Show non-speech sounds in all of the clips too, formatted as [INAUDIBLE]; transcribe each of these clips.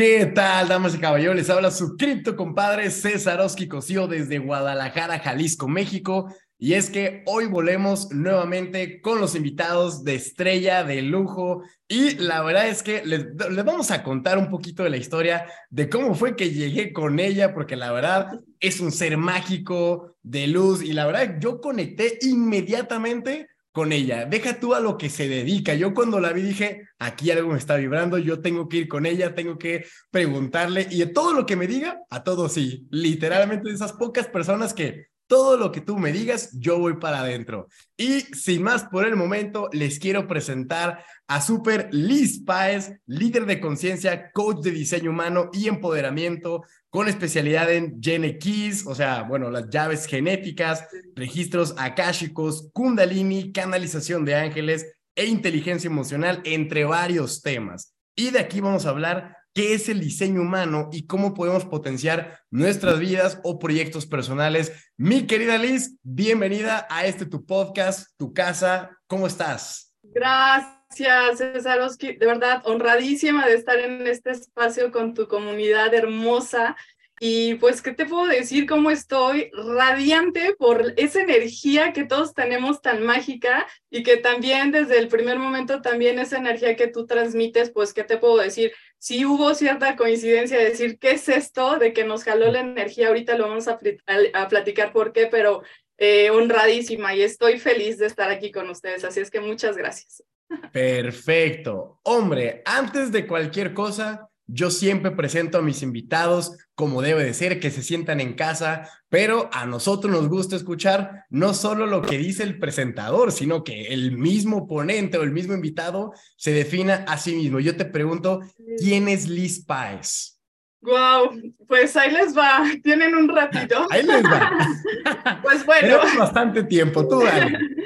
¿Qué tal, damas y caballeros? Les habla su cripto compadre César Oski Cosío desde Guadalajara, Jalisco, México. Y es que hoy volvemos nuevamente con los invitados de estrella, de lujo. Y la verdad es que les, les, vamos a contar un poquito de la historia de cómo fue que llegué con ella, porque la verdad es un ser mágico, de luz. Y la verdad, yo conecté inmediatamente con ella. Deja tú a lo que se dedica. Yo cuando la vi dije, aquí algo me está vibrando, yo tengo que ir con ella, tengo que preguntarle y de todo lo que me diga, a todo sí. Literalmente de esas pocas personas que todo lo que tú me digas, yo voy para adentro. Y sin más por el momento, les quiero presentar a Super Liz Páez, líder de conciencia, coach de diseño humano y empoderamiento, con especialidad en Gene Keys, o sea, bueno, las llaves genéticas, registros akáshicos, kundalini, canalización de ángeles e inteligencia emocional, entre varios temas. Y de aquí vamos a hablar qué es el diseño humano y cómo podemos potenciar nuestras vidas o proyectos personales. Mi querida Liz, bienvenida a este tu podcast, tu casa. ¿Cómo estás? Gracias. César De verdad, honradísima de estar en este espacio con tu comunidad hermosa. Y pues, ¿qué te puedo decir? ¿Cómo estoy? Radiante por esa energía que todos tenemos tan mágica y que también desde el primer momento también esa energía que tú transmites, pues, ¿qué te puedo decir? Sí hubo cierta coincidencia de decir, ¿qué es esto? De que nos jaló la energía, ahorita lo vamos a, platicar por qué, pero eh, honradísima y estoy feliz de estar aquí con ustedes. Así es que muchas gracias. Perfecto. Hombre, antes de cualquier cosa, yo siempre presento a mis invitados como debe de ser, que se sientan en casa, pero a nosotros nos gusta escuchar no solo lo que dice el presentador, sino que el mismo ponente o el mismo invitado se defina a sí mismo. Yo te pregunto, ¿quién es Liz Páez? Wow, pues ahí les va. Tienen un ratito. ahí les va. [LAUGHS] pues bueno. Tenemos bastante tiempo, tú dale. [LAUGHS]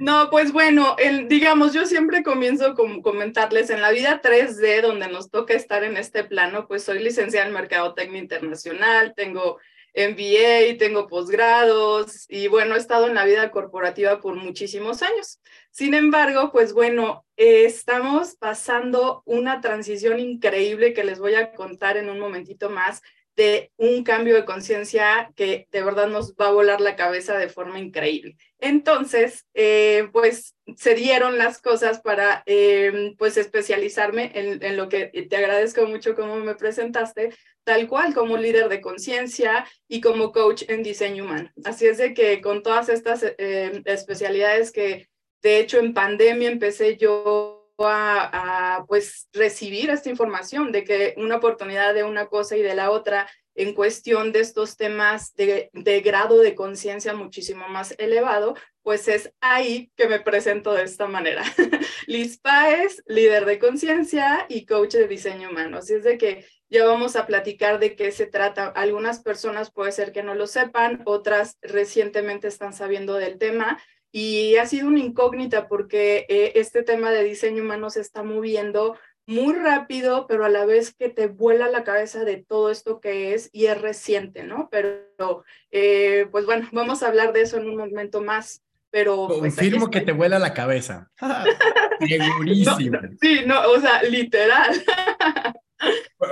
No, pues bueno, digamos, yo siempre comienzo con comentarles en la vida 3D, donde nos toca estar en este plano, pues soy licenciada en Mercadotecnia Internacional, tengo MBA, tengo posgrados y bueno, he estado en la vida corporativa por muchísimos años. Sin embargo, pues bueno, estamos pasando una transición increíble que les voy a contar en un momentito más de un cambio de conciencia que de verdad nos va a volar la cabeza de forma increíble. Entonces, eh, pues se dieron las cosas para em, pues especializarme en, en, lo que te agradezco mucho como me presentaste, tal cual como líder de conciencia y como coach en diseño humano. Así es de que con todas estas em, especialidades que de hecho en pandemia empecé yo a, pues recibir esta información de que una oportunidad de una cosa y de la otra en cuestión de estos temas de, de grado de conciencia muchísimo más elevado, pues es ahí que me presento de esta manera. [LAUGHS] Liz Páez, líder de conciencia y coach de diseño humano. Así es de que ya vamos a platicar de qué se trata. Algunas personas puede ser que no lo sepan, otras recientemente están sabiendo del tema y ha sido una incógnita porque eh, este tema de diseño humano se está moviendo muy rápido, pero a la vez que te vuela la cabeza de todo esto que es y es reciente, ¿no? Pero, eh, pues bueno, vamos a hablar de eso en un momento más. Pero pues, confirmo que te vuela la cabeza. [LAUGHS] Segurísimo. sí, no, o sea, literal. [LAUGHS]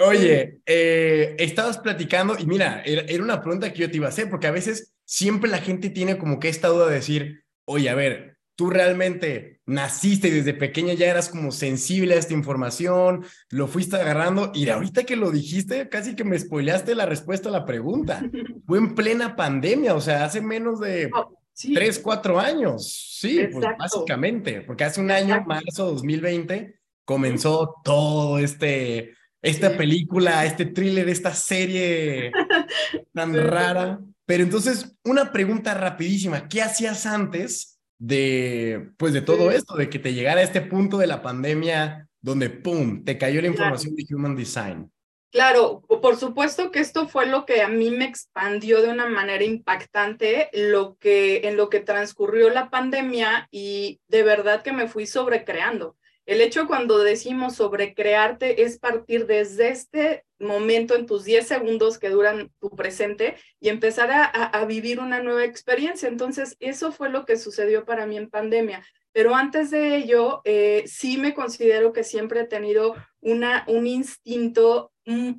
Oye, eh, estabas platicando y mira, era, era, una pregunta que yo te iba a hacer, porque a veces siempre la gente tiene como que esta duda de decir, oye, a ver, tú realmente naciste y desde pequeña ya eras como sensible a esta información, lo fuiste agarrando y ahorita que lo dijiste, casi que me spoileaste la respuesta a la pregunta. [LAUGHS] Fue en plena pandemia, o sea, hace menos de oh, tres, cuatro años. Sí, pues básicamente, porque hace un año, marzo 2020, comenzó todo este, esta película, este thriller, esta serie [LAUGHS] tan rara. Pero entonces, una pregunta rapidísima, ¿qué hacías antes de, pues, de todo esto, de que te llegara a este punto de la pandemia donde, ¡pum!, te cayó la información de Human Design? Claro, por supuesto que esto fue lo que a mí me expandió de una manera impactante, lo que en lo que transcurrió la pandemia y de verdad que me fui sobrecreando. El hecho cuando decimos sobre crearte es partir desde este momento en tus 10 segundos que duran tu presente y empezar a, vivir una nueva experiencia. Entonces, eso fue lo que sucedió para mí en pandemia. Pero antes de ello, eh, sí me considero que siempre he tenido una, un instinto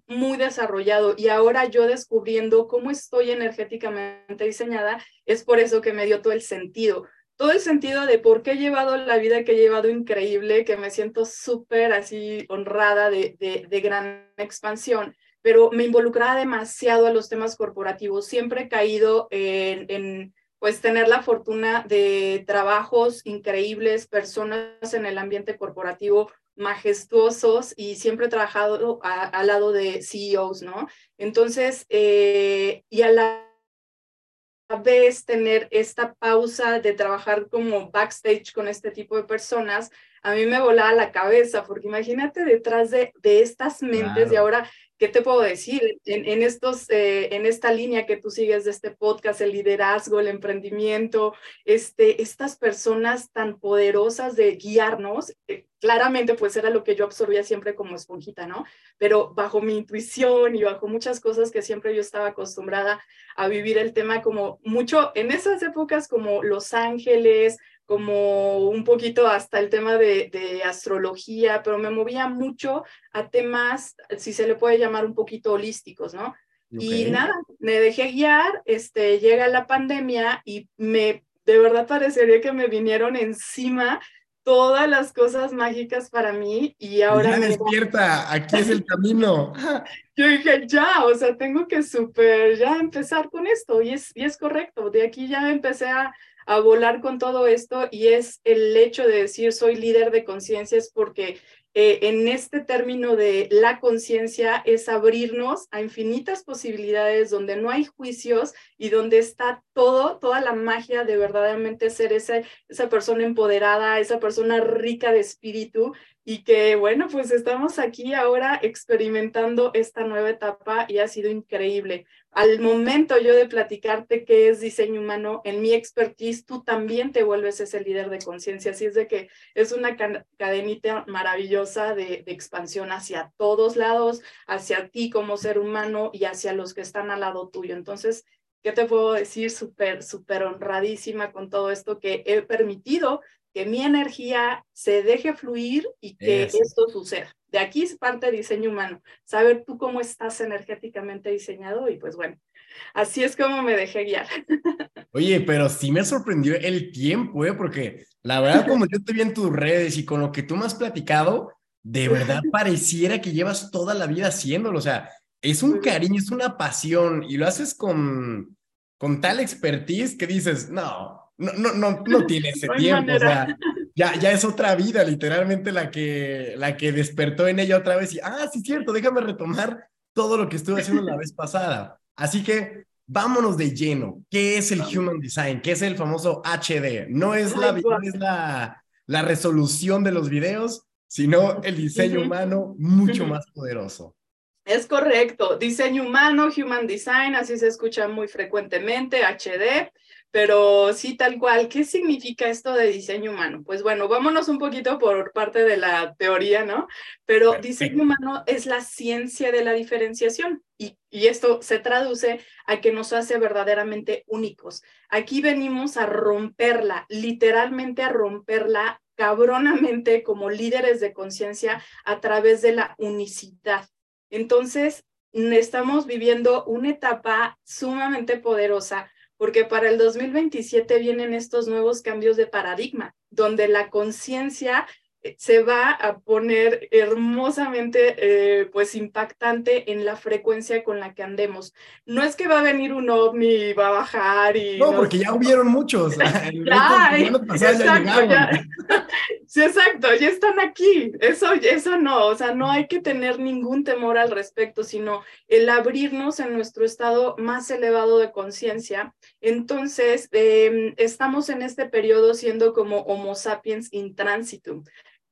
muy desarrollado y ahora yo descubriendo cómo estoy energéticamente diseñada, es por eso que me dio todo el sentido todo el sentido de por qué he llevado la vida que he llevado increíble, que me siento súper así honrada de, de, gran expansión, pero me involucraba demasiado a los temas corporativos. Siempre he caído en, en pues tener la fortuna de trabajos increíbles, personas en el ambiente corporativo majestuosos y siempre he trabajado al lado de CEOs, ¿no? Entonces, eh, y a la vez tener esta pausa de trabajar como backstage con este tipo de personas, a mí me volaba la cabeza, porque imagínate detrás de, de estas mentes y ahora ¿qué te puedo decir? En, estos, eh, en esta línea que tú sigues de este podcast, el liderazgo, el emprendimiento, este, estas personas tan poderosas de guiarnos, eh, claramente pues era lo que yo absorbía siempre como esponjita, ¿no? Pero bajo mi intuición y bajo muchas cosas que siempre yo estaba acostumbrada a vivir el tema como mucho, en esas épocas como Los Ángeles, como un poquito hasta el tema de, astrología, pero me movía mucho a temas, si se le puede llamar un poquito holísticos, ¿no? Y nada, me dejé guiar, este, llega la pandemia y me, de verdad parecería que me vinieron encima todas las cosas mágicas para mí y ahora... Ya despierta, aquí es el camino. [LAUGHS] Yo dije, ya, o sea, tengo que súper ya empezar con esto y es, y es correcto, de aquí ya empecé a, a volar con todo esto y es el hecho de decir soy líder de conciencias porque eh, en este término de la conciencia es abrirnos a infinitas posibilidades donde no hay juicios y donde está todo, toda la magia de verdaderamente ser esa, esa persona empoderada, esa persona rica de espíritu y que bueno, pues estamos aquí ahora experimentando esta nueva etapa y ha sido increíble. Al momento yo de platicarte qué es diseño humano, en mi expertise, tú también te vuelves ese líder de conciencia, así es de que es una cadenita maravillosa de, de expansión hacia todos lados, hacia ti como ser humano y hacia los que están al lado tuyo. Entonces, ¿qué te puedo decir? Súper, súper honradísima con todo esto que he permitido que mi energía se deje fluir y que esto suceda. De aquí es parte de diseño humano, saber tú cómo estás energéticamente diseñado y pues bueno, así es como me dejé guiar. [LAUGHS] Oye, pero sí me sorprendió el tiempo, ¿eh? porque la verdad como yo te vi en tus redes y con lo que tú me has platicado, de verdad [LAUGHS] pareciera que llevas toda la vida haciéndolo, o sea, es un cariño, es una pasión y lo haces con, con tal expertise que dices, no, no, no, no, no tiene ese tiempo, o sea, ya, ya es otra vida, literalmente la que, la que despertó en ella otra vez y, ah, sí, cierto, déjame retomar todo lo que estuve haciendo la vez pasada. Así que vámonos de lleno. ¿Qué es el Human Design? ¿Qué es el famoso HD? No es la, no es la, la resolución de los videos, sino el diseño humano mucho más poderoso. Es correcto, diseño humano, Human Design, así se escucha muy frecuentemente, HD. Pero sí, tal cual, ¿qué significa esto de diseño humano? Pues bueno, vámonos un poquito por parte de la teoría, ¿no? Pero diseño humano es la ciencia de la diferenciación y, y esto se traduce a que nos hace verdaderamente únicos. Aquí venimos a romperla, literalmente a romperla cabronamente como líderes de conciencia a través de la unicidad. Entonces, estamos viviendo una etapa sumamente poderosa porque para el 2027 vienen estos nuevos cambios de paradigma, donde la conciencia se va a poner hermosamente, eh, pues impactante en la frecuencia con la que andemos. No es que va a venir un ovni y va a bajar y... No, porque ya hubieron muchos. [LAUGHS] ya, exacto, ya, [LAUGHS] sí, exacto, ya están aquí. Eso, eso no, o sea, no hay que tener ningún temor al respecto, sino el abrirnos en nuestro estado más elevado de conciencia. Entonces, em, estamos en este periodo siendo como Homo sapiens in transitum.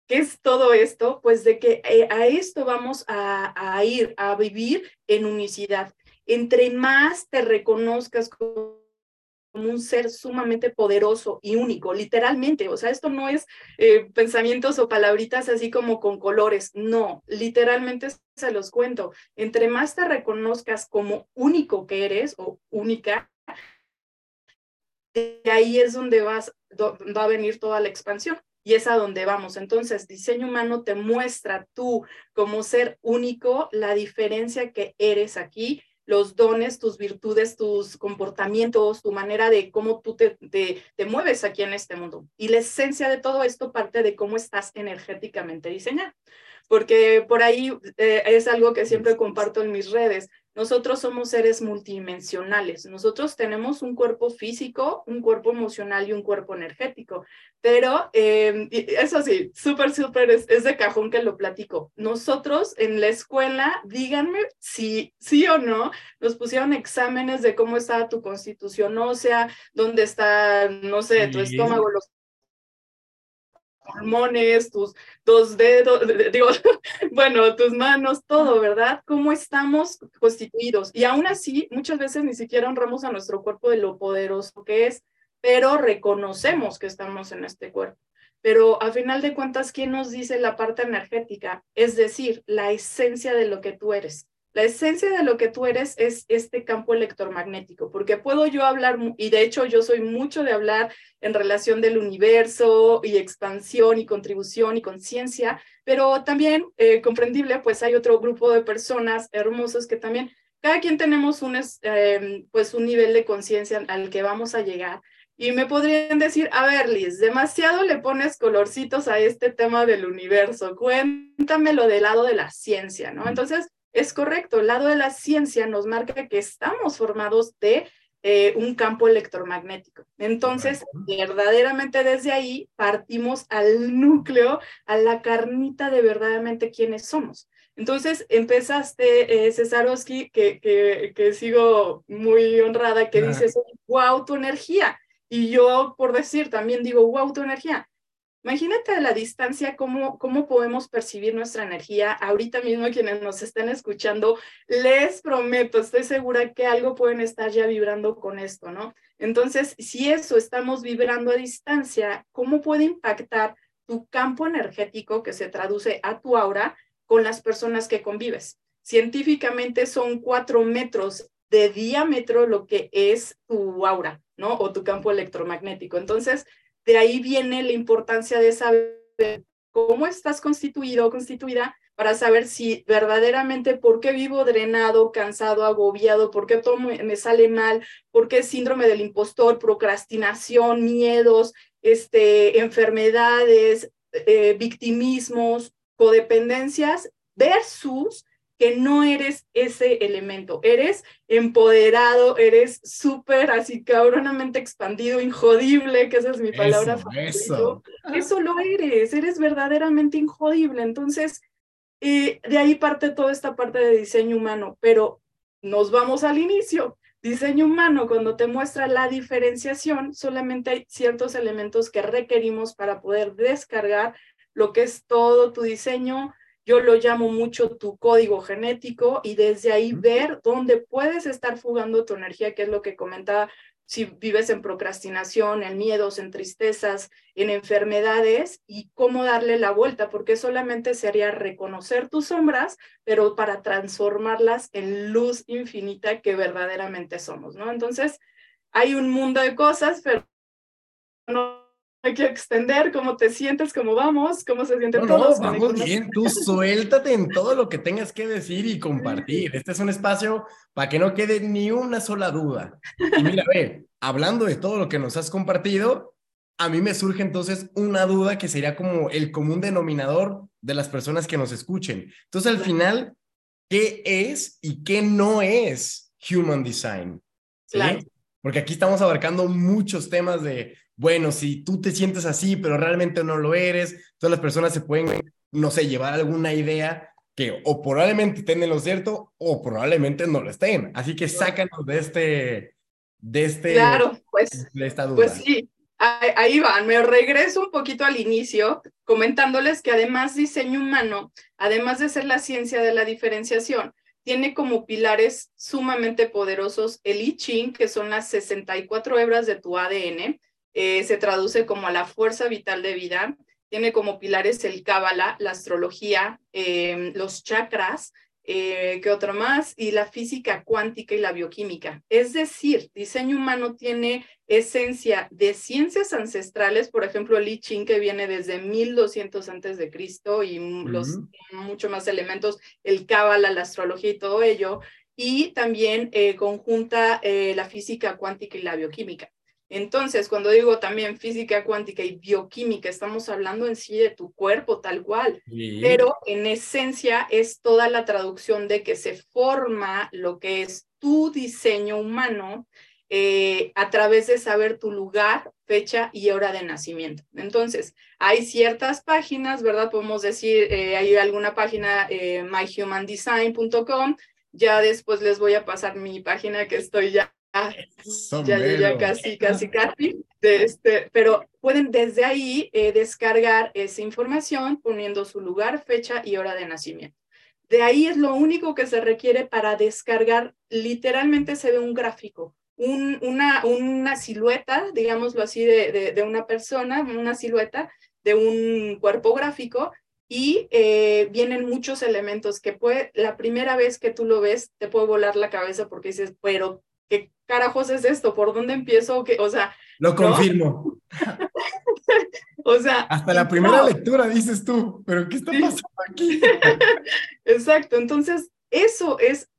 ¿Qué es todo esto? Pues de que eh, a esto vamos a, ir, a vivir en unicidad. Entre más te reconozcas como un ser sumamente poderoso y único, literalmente. O sea, esto no es eh, pensamientos o palabritas así como con colores, no, literalmente se los cuento. Entre más te reconozcas como único que eres o única, de ahí es donde vas, va a venir toda la expansión y es a donde vamos. Entonces, diseño humano te muestra tú como ser único la diferencia que eres aquí los dones, tus virtudes, tus comportamientos, tu manera de cómo tú te, te, mueves aquí en este mundo. Y la esencia de todo esto parte de cómo estás energéticamente diseñado. Porque por ahí eh, es algo que siempre comparto en mis redes. Nosotros somos seres multidimensionales. Nosotros tenemos un cuerpo físico, un cuerpo emocional y un cuerpo energético. Pero eh, eso sí, súper, súper es, de cajón que lo platico. Nosotros en la escuela, díganme si sí o no, nos pusieron exámenes de cómo estaba tu constitución ósea, dónde está, no sé, tu estómago, los pulmones, tus dos dedos, digo, [LAUGHS] bueno, tus manos, todo, ¿verdad? ¿Cómo estamos constituidos? Y aún así, muchas veces ni siquiera honramos a nuestro cuerpo de lo poderoso que es, pero reconocemos que estamos en este cuerpo. Pero a final de cuentas, ¿quién nos dice la parte energética? Es decir, la esencia de lo que tú eres. La esencia de lo que tú eres es este campo electromagnético, porque puedo yo hablar, y de hecho yo soy mucho de hablar en relación del universo y expansión y contribución y conciencia, pero también eh, comprendible, pues hay otro grupo de personas hermosas que también, cada quien tenemos un, em, pues un nivel de conciencia al que vamos a llegar. Y me podrían decir, a ver, Liz, demasiado le pones colorcitos a este tema del universo, cuéntame lo del lado de la ciencia, ¿no? Entonces, es correcto, el lado de la ciencia nos marca que estamos formados de eh, un campo electromagnético. Entonces, verdaderamente desde ahí partimos al núcleo, a la carnita de verdaderamente quiénes somos. Entonces, empezaste, eh, Cesarowski, que, que, que, sigo muy honrada, que dices, wow, tu energía. Y yo, por decir, también digo, wow, tu energía. Imagínate la distancia cómo, cómo podemos percibir nuestra energía. Ahorita mismo quienes nos están escuchando, les prometo, estoy segura que algo pueden estar ya vibrando con esto, ¿no? Entonces, si eso estamos vibrando a distancia, ¿cómo puede impactar tu campo energético que se traduce a tu aura con las personas que convives? Científicamente son cuatro metros de diámetro lo que es tu aura, ¿no? O tu campo electromagnético. Entonces, de ahí viene la importancia de saber cómo estás constituido o constituida para saber si verdaderamente por qué vivo drenado, cansado, agobiado, por qué todo me sale mal, por qué síndrome del impostor, procrastinación, miedos, este, enfermedades, eh, victimismos, codependencias versus que no eres ese elemento, eres empoderado, eres súper así cabronamente expandido, injodible, que esa es mi palabra. Eso, eso. lo eres, eres verdaderamente injodible. Entonces, eh, de ahí parte toda esta parte de diseño humano, pero nos vamos al inicio. Diseño humano, cuando te muestra la diferenciación, solamente hay ciertos elementos que requerimos para poder descargar lo que es todo tu diseño, yo lo llamo mucho tu código genético y desde ahí ver dónde puedes estar fugando tu energía, que es lo que comentaba, si vives en procrastinación, en miedos, en tristezas, en enfermedades y cómo darle la vuelta, porque solamente sería reconocer tus sombras, pero para transformarlas en luz infinita que verdaderamente somos, ¿no? Entonces, hay un mundo de cosas, pero no hay que extender cómo te sientes, cómo vamos, cómo se sienten no, todos. No, vamos bien, tú suéltate en todo lo que tengas que decir y compartir. Este es un espacio para que no quede ni una sola duda. Y mira, ve, hablando de todo lo que nos has compartido, a mí me surge entonces una duda que sería como el común denominador de las personas que nos escuchen. Entonces, al final, ¿qué es y qué no es Human Design? ¿Sí? Porque aquí estamos abarcando muchos temas de bueno, si tú te sientes así, pero realmente no lo eres, todas las personas se pueden, no sé, llevar alguna idea que o probablemente estén en lo cierto o probablemente no lo estén. Así que sácanos de este, de este, claro, pues, de esta duda. Pues sí, ahí van. Me regreso un poquito al inicio comentándoles que además diseño humano, además de ser la ciencia de la diferenciación, tiene como pilares sumamente poderosos el I Ching, que son las 64 hebras de tu ADN, eh, se traduce como a la fuerza vital de vida. Tiene como pilares el Cábala, la astrología, em, los chakras, eh, ¿qué otro más? Y la física cuántica y la bioquímica. Es decir, diseño humano tiene esencia de ciencias ancestrales, por ejemplo, el I Ching que viene desde 1200 antes de Cristo y los mucho más elementos, el cábala, la astrología y todo ello, y también eh, conjunta eh, la física cuántica y la bioquímica. Entonces, cuando digo también física cuántica y bioquímica, estamos hablando en sí de tu cuerpo tal cual, pero en esencia es toda la traducción de que se forma lo que es tu diseño humano eh, a través de saber tu lugar, fecha y hora de nacimiento. Entonces, hay ciertas páginas, ¿verdad? Podemos decir, eh, hay alguna página, eh, myhumandesign.com, ya después les voy a pasar mi página que estoy ya ya, ya, casi, casi, casi. De este, pero pueden desde ahí eh, descargar esa información poniendo su lugar, fecha y hora de nacimiento. De ahí es lo único que se requiere para descargar. Literalmente se ve un gráfico, un, una, una silueta, digámoslo así, de, de, una persona, una silueta de un cuerpo gráfico y eh, vienen muchos elementos que puede, la primera vez que tú lo ves, te puede volar la cabeza porque dices, pero ¿qué carajos es esto? ¿Por dónde empiezo? O sea... Lo confirmo. [LAUGHS] o sea... Hasta la primera lectura dices tú, pero ¿qué está pasando aquí? [LAUGHS] Exacto, entonces eso es,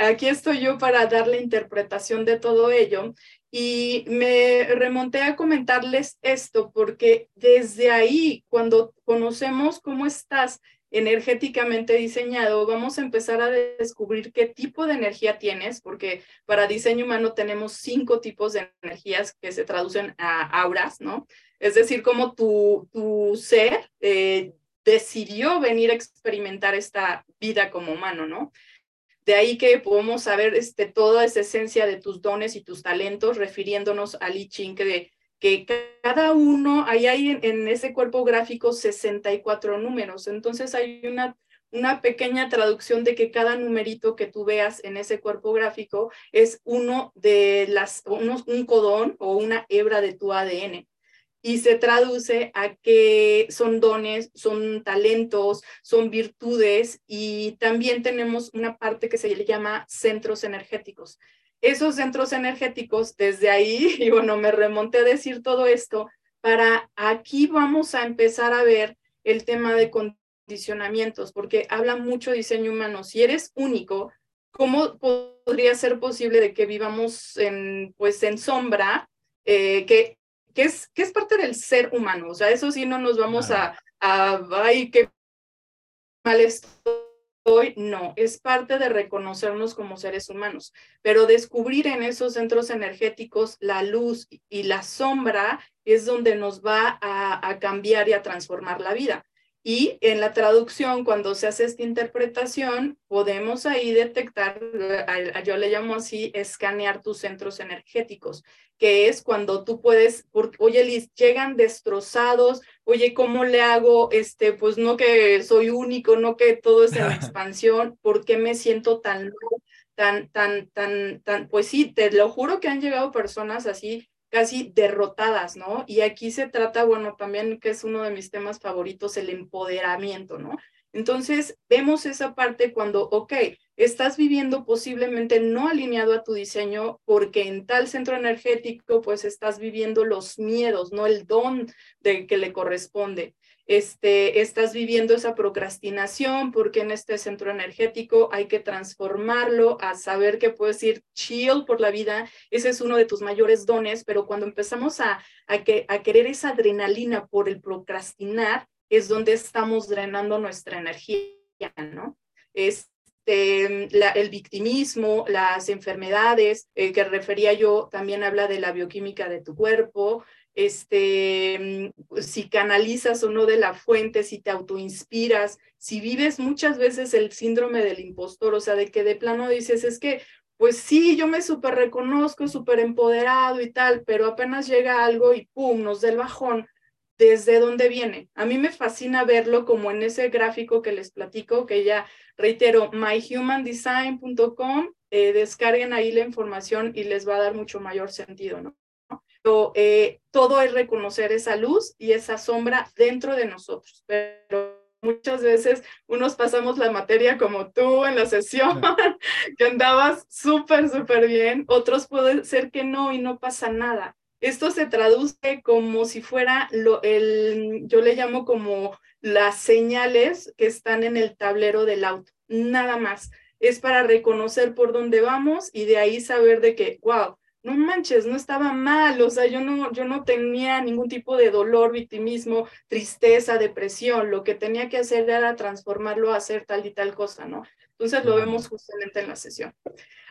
aquí estoy yo para dar la interpretación de todo ello y me remonté a comentarles esto porque desde ahí, cuando conocemos cómo estás energéticamente diseñado, vamos a empezar a descubrir qué tipo de energía tienes, porque para diseño humano tenemos cinco tipos de energías que se traducen a auras, ¿no? Es decir, cómo tu, tu ser eh, decidió venir a experimentar esta vida como humano, ¿no? De ahí que podemos saber este, toda esa esencia de tus dones y tus talentos, refiriéndonos al I Ching, que que cada uno, ahí hay en, ese cuerpo gráfico 64 números, entonces hay una, una pequeña traducción de que cada numerito que tú veas en ese cuerpo gráfico es uno de las, un codón o una hebra de tu ADN y se traduce a que son dones, son talentos, son virtudes y también tenemos una parte que se le llama centros energéticos esos centros energéticos, desde ahí, [LAUGHS] y bueno, me remonté a decir todo esto, para aquí vamos a empezar a ver el tema de condicionamientos, porque habla mucho diseño humano. Si eres único, ¿cómo podría ser posible de que vivamos en, pues, en sombra, eh, que, que, es, que es parte del ser humano? O sea, eso sí no nos vamos a, a ay, qué mal esto hoy no, es parte de reconocernos como seres humanos, pero descubrir en esos centros energéticos la luz y la sombra es donde nos va a, cambiar y a transformar la vida. Y en la traducción, cuando se hace esta interpretación, podemos ahí detectar, yo le llamo así, escanear tus centros energéticos, que es cuando tú puedes, oye Liz, llegan destrozados, oye, ¿cómo le hago? Este, pues no que soy único, no que todo es en [LAUGHS] expansión, ¿por qué me siento tan, tan, tan, tan, tan, pues sí, te lo juro que han llegado personas así casi derrotadas, ¿no? Y aquí se trata, bueno, también que es uno de mis temas favoritos, el empoderamiento, ¿no? Entonces, vemos esa parte cuando, ok, estás viviendo posiblemente no alineado a tu diseño porque en tal centro energético, pues estás viviendo los miedos, no el don de que le corresponde este, estás viviendo esa procrastinación porque en este centro energético hay que transformarlo a saber que puedes ir chill por la vida. Ese es uno de tus mayores dones, pero cuando empezamos a, a, que, a querer esa adrenalina por el procrastinar, es donde estamos drenando nuestra energía, ¿no? Este, el victimismo, las enfermedades, eh, que refería yo, también habla de la bioquímica de tu cuerpo, este, mm, si canalizas o no de la fuente, si te autoinspiras, si vives muchas veces el síndrome del impostor, o sea, de que de plano dices, es que, pues sí, yo me súper reconozco, súper empoderado y tal, pero apenas llega algo y pum, nos da el bajón. ¿Desde dónde viene? A mí me fascina verlo como en ese gráfico que les platico, que ya reitero, myhumandesign.com, eh, descarguen ahí la información y les va a dar mucho mayor sentido, ¿no? Eh, todo es reconocer esa luz y esa sombra dentro de nosotros. Pero muchas veces unos pasamos la materia como tú en la sesión, [LAUGHS] que andabas súper, súper bien, otros puede ser que no y no pasa nada. Esto se traduce como si fuera lo, el, yo le llamo como las señales que están en el tablero del auto, nada más. Es para reconocer por dónde vamos y de ahí saber de que, wow, no manches, no estaba mal, o sea, yo no, yo no tenía ningún tipo de dolor, victimismo, tristeza, depresión, lo que tenía que hacer era transformarlo a hacer tal y tal cosa, ¿no? Entonces lo vemos justamente en la sesión.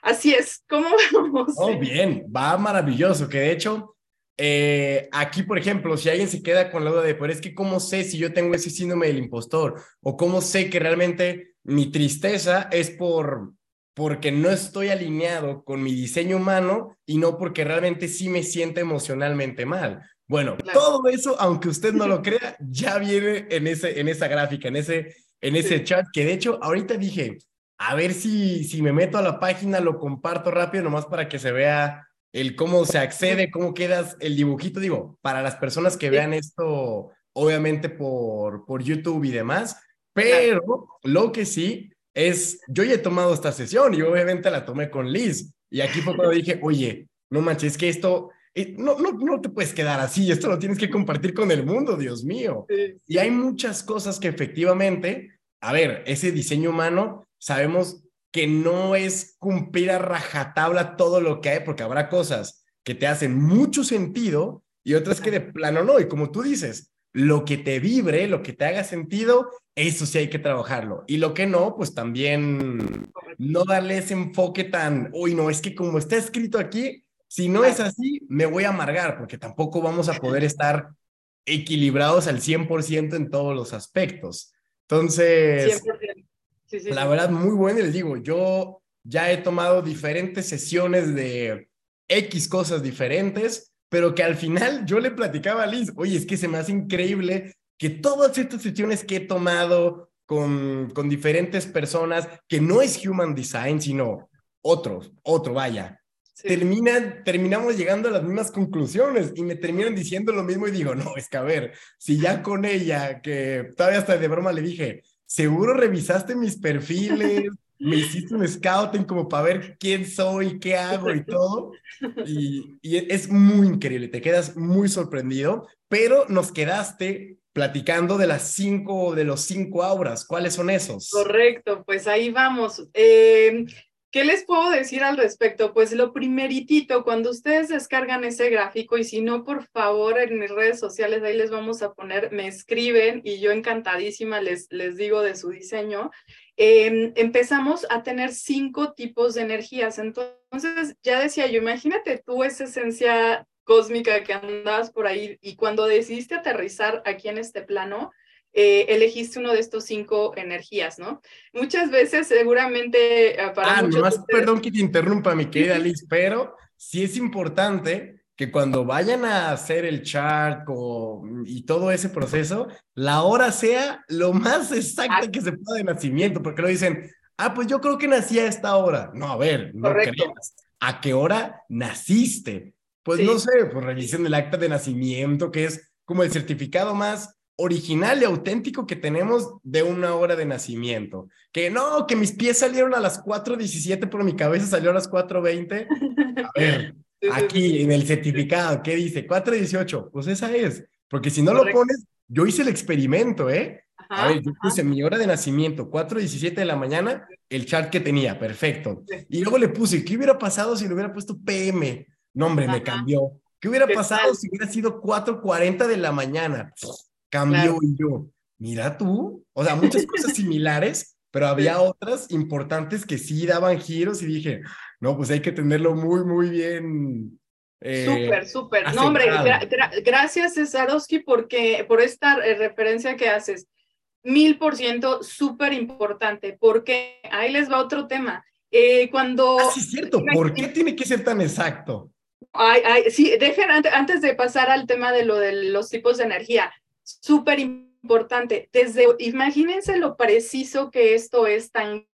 Así es, ¿cómo [LAUGHS] vamos? Oh, bien, va maravilloso, que de hecho, eh, aquí, por ejemplo, si alguien se queda con la duda de, pero es que cómo sé si yo tengo ese síndrome del impostor, o cómo sé que realmente mi tristeza es por porque no estoy alineado con mi diseño humano y no porque realmente sí me siento emocionalmente mal. Bueno, todo eso, aunque usted no lo [LAUGHS] crea, ya viene en, ese, en esa gráfica, en ese, en ese chat, que de hecho ahorita dije, a ver si, si me meto a la página, lo comparto rápido, nomás para que se vea el cómo se accede, cómo quedas el dibujito, digo, para las personas que vean esto, obviamente por, por YouTube y demás, pero lo que sí es, yo ya he tomado esta sesión y obviamente la tomé con Liz. Y aquí fue cuando dije, oye, no manches, es que esto, eh, no, no, no te puedes quedar así, esto lo tienes que compartir con el mundo, Dios mío. Y hay muchas cosas que efectivamente, a ver, ese diseño humano, sabemos que no es cumplir a rajatabla todo lo que hay, porque habrá cosas que te hacen mucho sentido y otras que de plano no. Y como tú dices, lo que te vibre, lo que te haga sentido, eso sí hay que trabajarlo. Y lo que no, pues también no darle ese enfoque tan, uy, no, es que como está escrito aquí, si no es así, me voy a amargar, porque tampoco vamos a poder [LAUGHS] estar equilibrados al 100% en todos los aspectos. Entonces, la verdad, muy bueno, les digo, yo ya he tomado diferentes sesiones de X cosas diferentes pero que al final yo le platicaba a Liz, oye, es que se me hace increíble que todas estas sesiones que he tomado con, con diferentes personas, que no es Human Design, sino otros, otro, vaya, terminan, terminamos llegando a las mismas conclusiones y me terminan diciendo lo mismo y digo, no, es que a ver, si ya con ella, que todavía hasta de broma le dije, seguro revisaste mis perfiles, me hiciste un scouting como para ver quién soy, qué hago y todo. Y, es muy increíble, te quedas muy sorprendido, pero nos quedaste platicando de las cinco, de los cinco auras. ¿Cuáles son esos? Correcto, pues ahí vamos. Eh, ¿Qué les puedo decir al respecto? Pues lo primeritito, cuando ustedes descargan ese gráfico y si no, por favor, en mis redes sociales, ahí les vamos a poner, me escriben y yo encantadísima les, les digo de su diseño. Em, empezamos a tener cinco tipos de energías. Entonces, ya decía yo, imagínate tú esa esencia cósmica que andas por ahí y cuando decidiste aterrizar aquí en este plano, eh, elegiste uno de estos cinco energías, ¿no? Muchas veces seguramente eh, para... Ah, nomás perdón que te interrumpa, mi querida Liz, pero sí es importante que cuando vayan a hacer el chart y todo ese proceso, la hora sea lo más exacta que se pueda de nacimiento, porque lo dicen, ah, pues yo creo que nací a esta hora. No, a ver, no creas. ¿A qué hora naciste? Pues no sé, pues revisen el acta de nacimiento, que es como el certificado más original y auténtico que tenemos de una hora de nacimiento. Que no, que mis pies salieron a las 4.17, pero mi cabeza salió a las 4.20. A [LAUGHS] ver, aquí en el certificado, ¿qué dice? 4.18. Pues esa es. Porque si no lo pones, yo hice el experimento, ¿eh? a ver, yo puse mi hora de nacimiento, 4.17 de la mañana, el chart que tenía, perfecto. Y luego le puse, ¿qué hubiera pasado si le hubiera puesto PM? No, hombre, me cambió. ¿Qué hubiera pasado si hubiera sido 4.40 de la mañana? cambió y yo, mira tú, o sea, muchas cosas [LAUGHS] similares, pero había otras importantes que sí daban giros y dije, no, pues hay que tenerlo muy, muy bien. Eh, súper, súper. No, hombre, gracias Cesarowski porque, por esta eh, referencia que haces. Mil por ciento, súper importante, porque ahí les va otro tema. Eh, cuando... Ah, sí, es cierto. ¿Por qué tiene que ser tan exacto? Ay, ay, sí, dejen antes de pasar al tema de lo de los tipos de energía súper importante. Desde, imagínense lo preciso que esto es, tan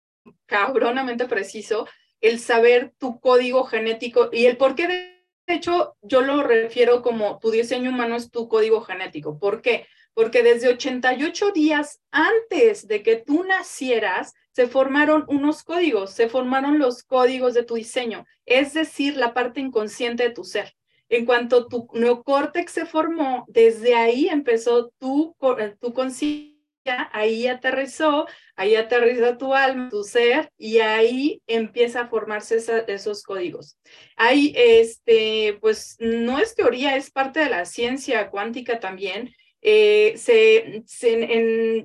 cabronamente preciso, el saber tu código genético y el por qué, de hecho, yo lo refiero como tu diseño humano es tu código genético. ¿Por qué? porque desde 88 días antes de que tú nacieras, se formaron unos códigos, se formaron los códigos de tu diseño, es decir, la parte inconsciente de tu ser. En cuanto tu neocórtex se formó, desde ahí empezó tu, tu conciencia, ahí aterrizó, ahí aterriza tu alma, tu ser, y ahí empieza a formarse esos códigos. Ahí, este, pues no es teoría, es parte de la ciencia cuántica también, eh,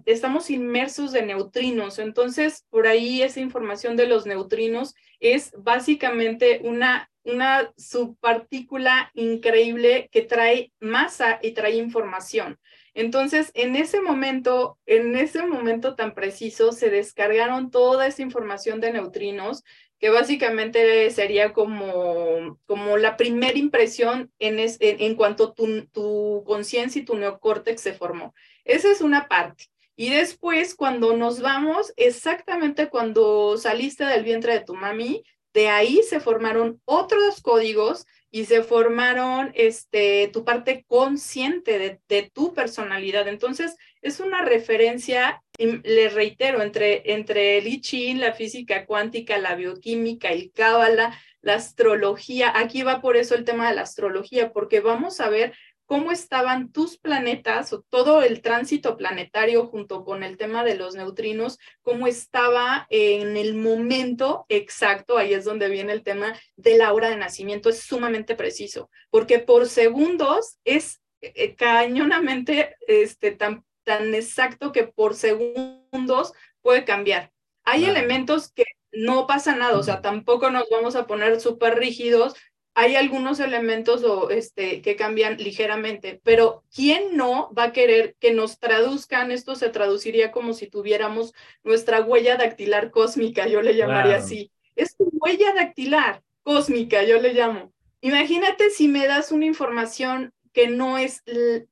estamos inmersos de neutrinos, entonces por ahí esa información de los neutrinos es básicamente una, una subpartícula increíble que trae masa y trae información. Entonces, en ese momento, en ese momento tan preciso, se descargaron toda esa información de neutrinos que básicamente sería como, como la primera impresión en, en, cuanto tu, tu conciencia y tu neocórtex se formó. Esa es una parte. Y después, cuando nos vamos, exactamente cuando saliste del vientre de tu mami, de ahí se formaron otros códigos y se formaron este, tu parte consciente de, de tu personalidad. Entonces, es una referencia, le reitero, entre, entre el I la física cuántica, la bioquímica, el cábala, la astrología. Aquí va por eso el tema de la astrología, porque vamos a ver cómo estaban tus planetas o todo el tránsito planetario junto con el tema de los neutrinos, cómo estaba en el momento exacto, ahí es donde viene el tema de la hora de nacimiento, es sumamente preciso, porque por segundos es eh, cañonamente este, tan, tan exacto que por segundos puede cambiar. Hay elementos que no pasa nada, o sea, tampoco nos vamos a poner súper rígidos hay algunos elementos o, este, que cambian ligeramente, pero ¿quién no va a querer que nos traduzcan? Esto se traduciría como si tuviéramos nuestra huella dactilar cósmica, yo le llamaría así. Es tu huella dactilar cósmica, yo le llamo. Imagínate si me das una información que no es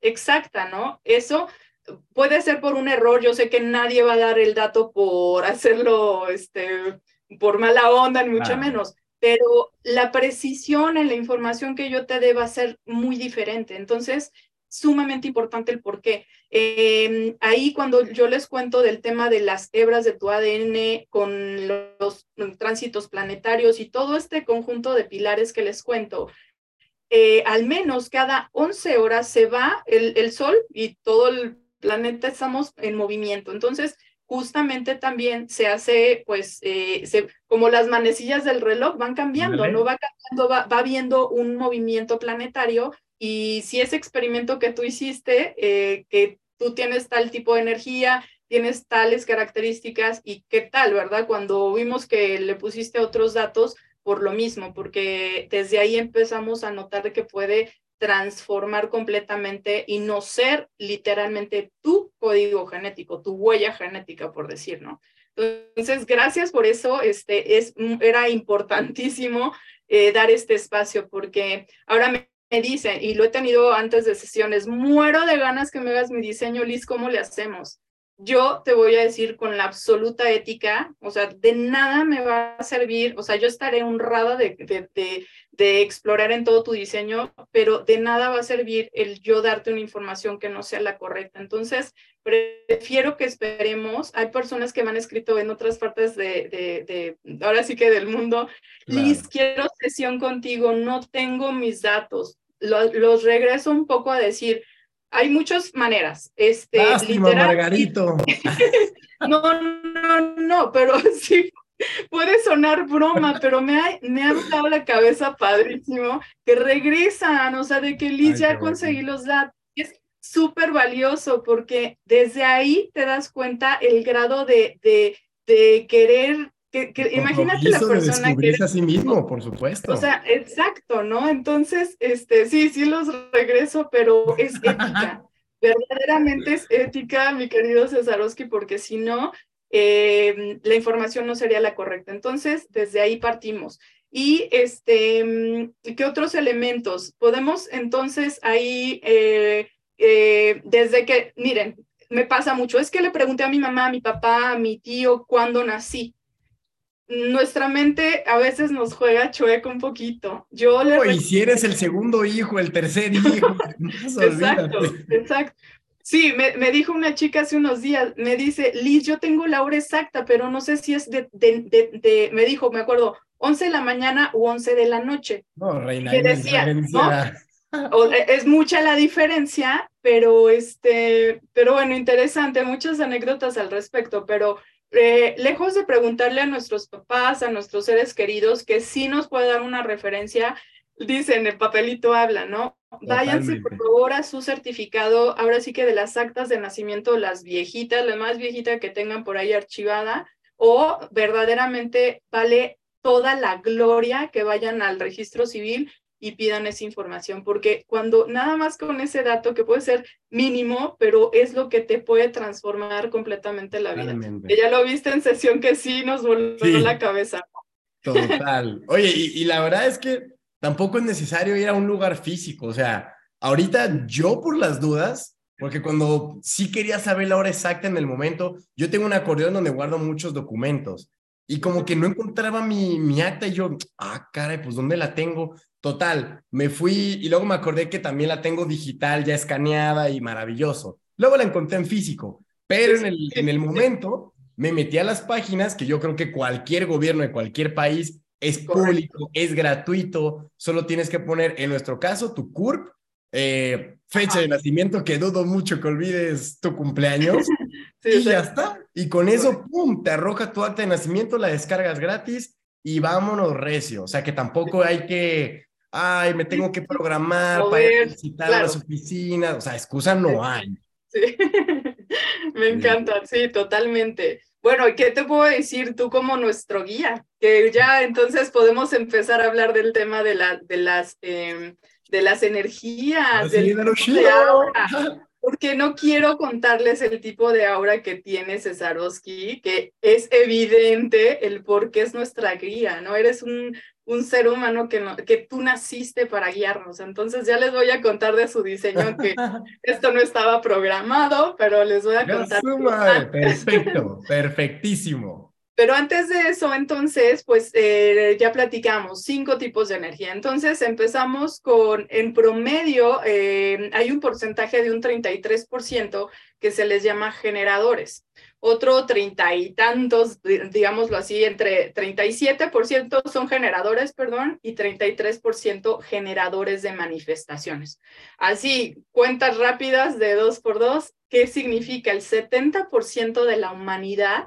exacta, ¿no? Eso puede ser por un error, yo sé que nadie va a dar el dato por hacerlo, este, por mala onda, ni mucho menos pero la precisión en la información que yo te dé va a ser muy diferente. Entonces, sumamente importante el por qué. Em, ahí cuando yo les cuento del tema de las hebras de tu ADN con los, tránsitos planetarios y todo este conjunto de pilares que les cuento, eh, al menos cada 11 horas se va el, el Sol y todo el planeta estamos en movimiento. Entonces, justamente también se hace, pues, eh, se, como las manecillas del reloj van cambiando, ¿no? Va cambiando, va, va viendo un movimiento planetario y si ese experimento que tú hiciste, eh, que tú tienes tal tipo de energía, tienes tales características y qué tal, ¿verdad? Cuando vimos que le pusiste otros datos por lo mismo, porque desde ahí empezamos a notar que puede transformar completamente y no ser literalmente tu código genético, tu huella genética, por decir, ¿no? Entonces, gracias por eso, este, es, era importantísimo eh, dar este espacio porque ahora me, dicen, y lo he tenido antes de sesiones, muero de ganas que me hagas mi diseño, Liz, ¿cómo le hacemos? yo te voy a decir con la absoluta ética, o sea, de nada me va a servir, o sea, yo estaré honrada de, de, de, explorar en todo tu diseño, pero de nada va a servir el yo darte una información que no sea la correcta. Entonces, prefiero que esperemos. Hay personas que me han escrito en otras partes de, de ahora sí que del mundo, Liz, quiero sesión contigo, no tengo mis datos. los regreso un poco a decir, hay muchas maneras. Este, Lástima, Margarito. [LAUGHS] no, no, no, pero [LAUGHS] sí, [LAUGHS] puede sonar broma, pero me ha, me ha dado la cabeza padrísimo que regresan, o sea, de que Liz ya conseguí los datos. Es súper valioso porque desde ahí te das cuenta el grado de, de, de querer que, imagínate la persona que a sí mismo, por supuesto. O sea, exacto, ¿no? Entonces, este, sí, sí los regreso, pero es ética. [LAUGHS] Verdaderamente es ética, mi querido Cesarowski, porque si no, eh, la información no sería la correcta. Entonces, desde ahí partimos. Y este, ¿qué otros elementos? Podemos entonces ahí, eh, eh, desde que, miren, me pasa mucho, es que le pregunté a mi mamá, a mi papá, a mi tío, cuándo nací nuestra mente a veces nos juega chueco un poquito. Yo le y si eres el segundo hijo, el tercer hijo, [LAUGHS] exacto, exacto. Sí, me, me, dijo una chica hace unos días, me dice, Liz, yo tengo la hora exacta, pero no sé si es de, de, de, me dijo, me acuerdo, 11 de la mañana u 11 de la noche. No, reina. Que decía, ¿no? es mucha la diferencia, pero este, pero bueno, interesante, muchas anécdotas al respecto, pero eh, lejos de preguntarle a nuestros papás, a nuestros seres queridos, que sí nos puede dar una referencia, dicen, el papelito habla, ¿no? Váyanse por favor a su certificado, ahora sí que de las actas de nacimiento, las viejitas, la más viejita que tengan por ahí archivada, o verdaderamente vale toda la gloria que vayan al registro civil y pidan esa información, porque cuando nada más con ese dato que puede ser mínimo, pero es lo que te puede transformar completamente la vida. ya lo viste en sesión que sí nos volvió la cabeza. Total. Oye, y, la verdad es que tampoco es necesario ir a un lugar físico, o sea, ahorita yo por las dudas, porque cuando sí quería saber la hora exacta en el momento, yo tengo un acordeón donde guardo muchos documentos y como que no encontraba mi, mi acta y yo, ah, caray, pues ¿dónde la tengo? Total, me fui y luego me acordé que también la tengo digital, ya escaneada y maravilloso. Luego la encontré en físico, pero en el, en el momento me metí a las páginas que yo creo que cualquier gobierno de cualquier país es público, es gratuito, solo tienes que poner, en nuestro caso, tu CURP, eh, fecha de nacimiento, que dudo mucho que olvides tu cumpleaños, [LAUGHS] y ya está. Y con eso, ¡pum!, te arroja tu acta de nacimiento, la descargas gratis y vámonos recio. O sea que tampoco hay que ay, me tengo que programar para visitar a las oficinas, o sea, excusa no hay. Sí, [LAUGHS] me encanta, sí, totalmente. Bueno, ¿qué te puedo decir tú como nuestro guía? Que ya entonces podemos empezar a hablar del tema de, la, de, las, em, de las energías, del de porque no quiero contarles el tipo de aura que tiene Cesarowski, que es evidente el por qué es nuestra guía, ¿no? Eres un un ser humano que, no, que tú naciste para guiarnos. Entonces ya les voy a contar de su diseño, que [LAUGHS] esto no estaba programado, pero les voy a contar. [LAUGHS] Perfecto, perfectísimo. Pero antes de eso, entonces, pues eh, ya platicamos cinco tipos de energía. Entonces empezamos con, en promedio, eh, hay un porcentaje de un 33% que se les llama generadores otro treinta y tantos, digámoslo así, entre 37% son generadores, perdón, y 33% generadores de manifestaciones. Así, cuentas rápidas de dos por dos, ¿qué significa? El 70% de la humanidad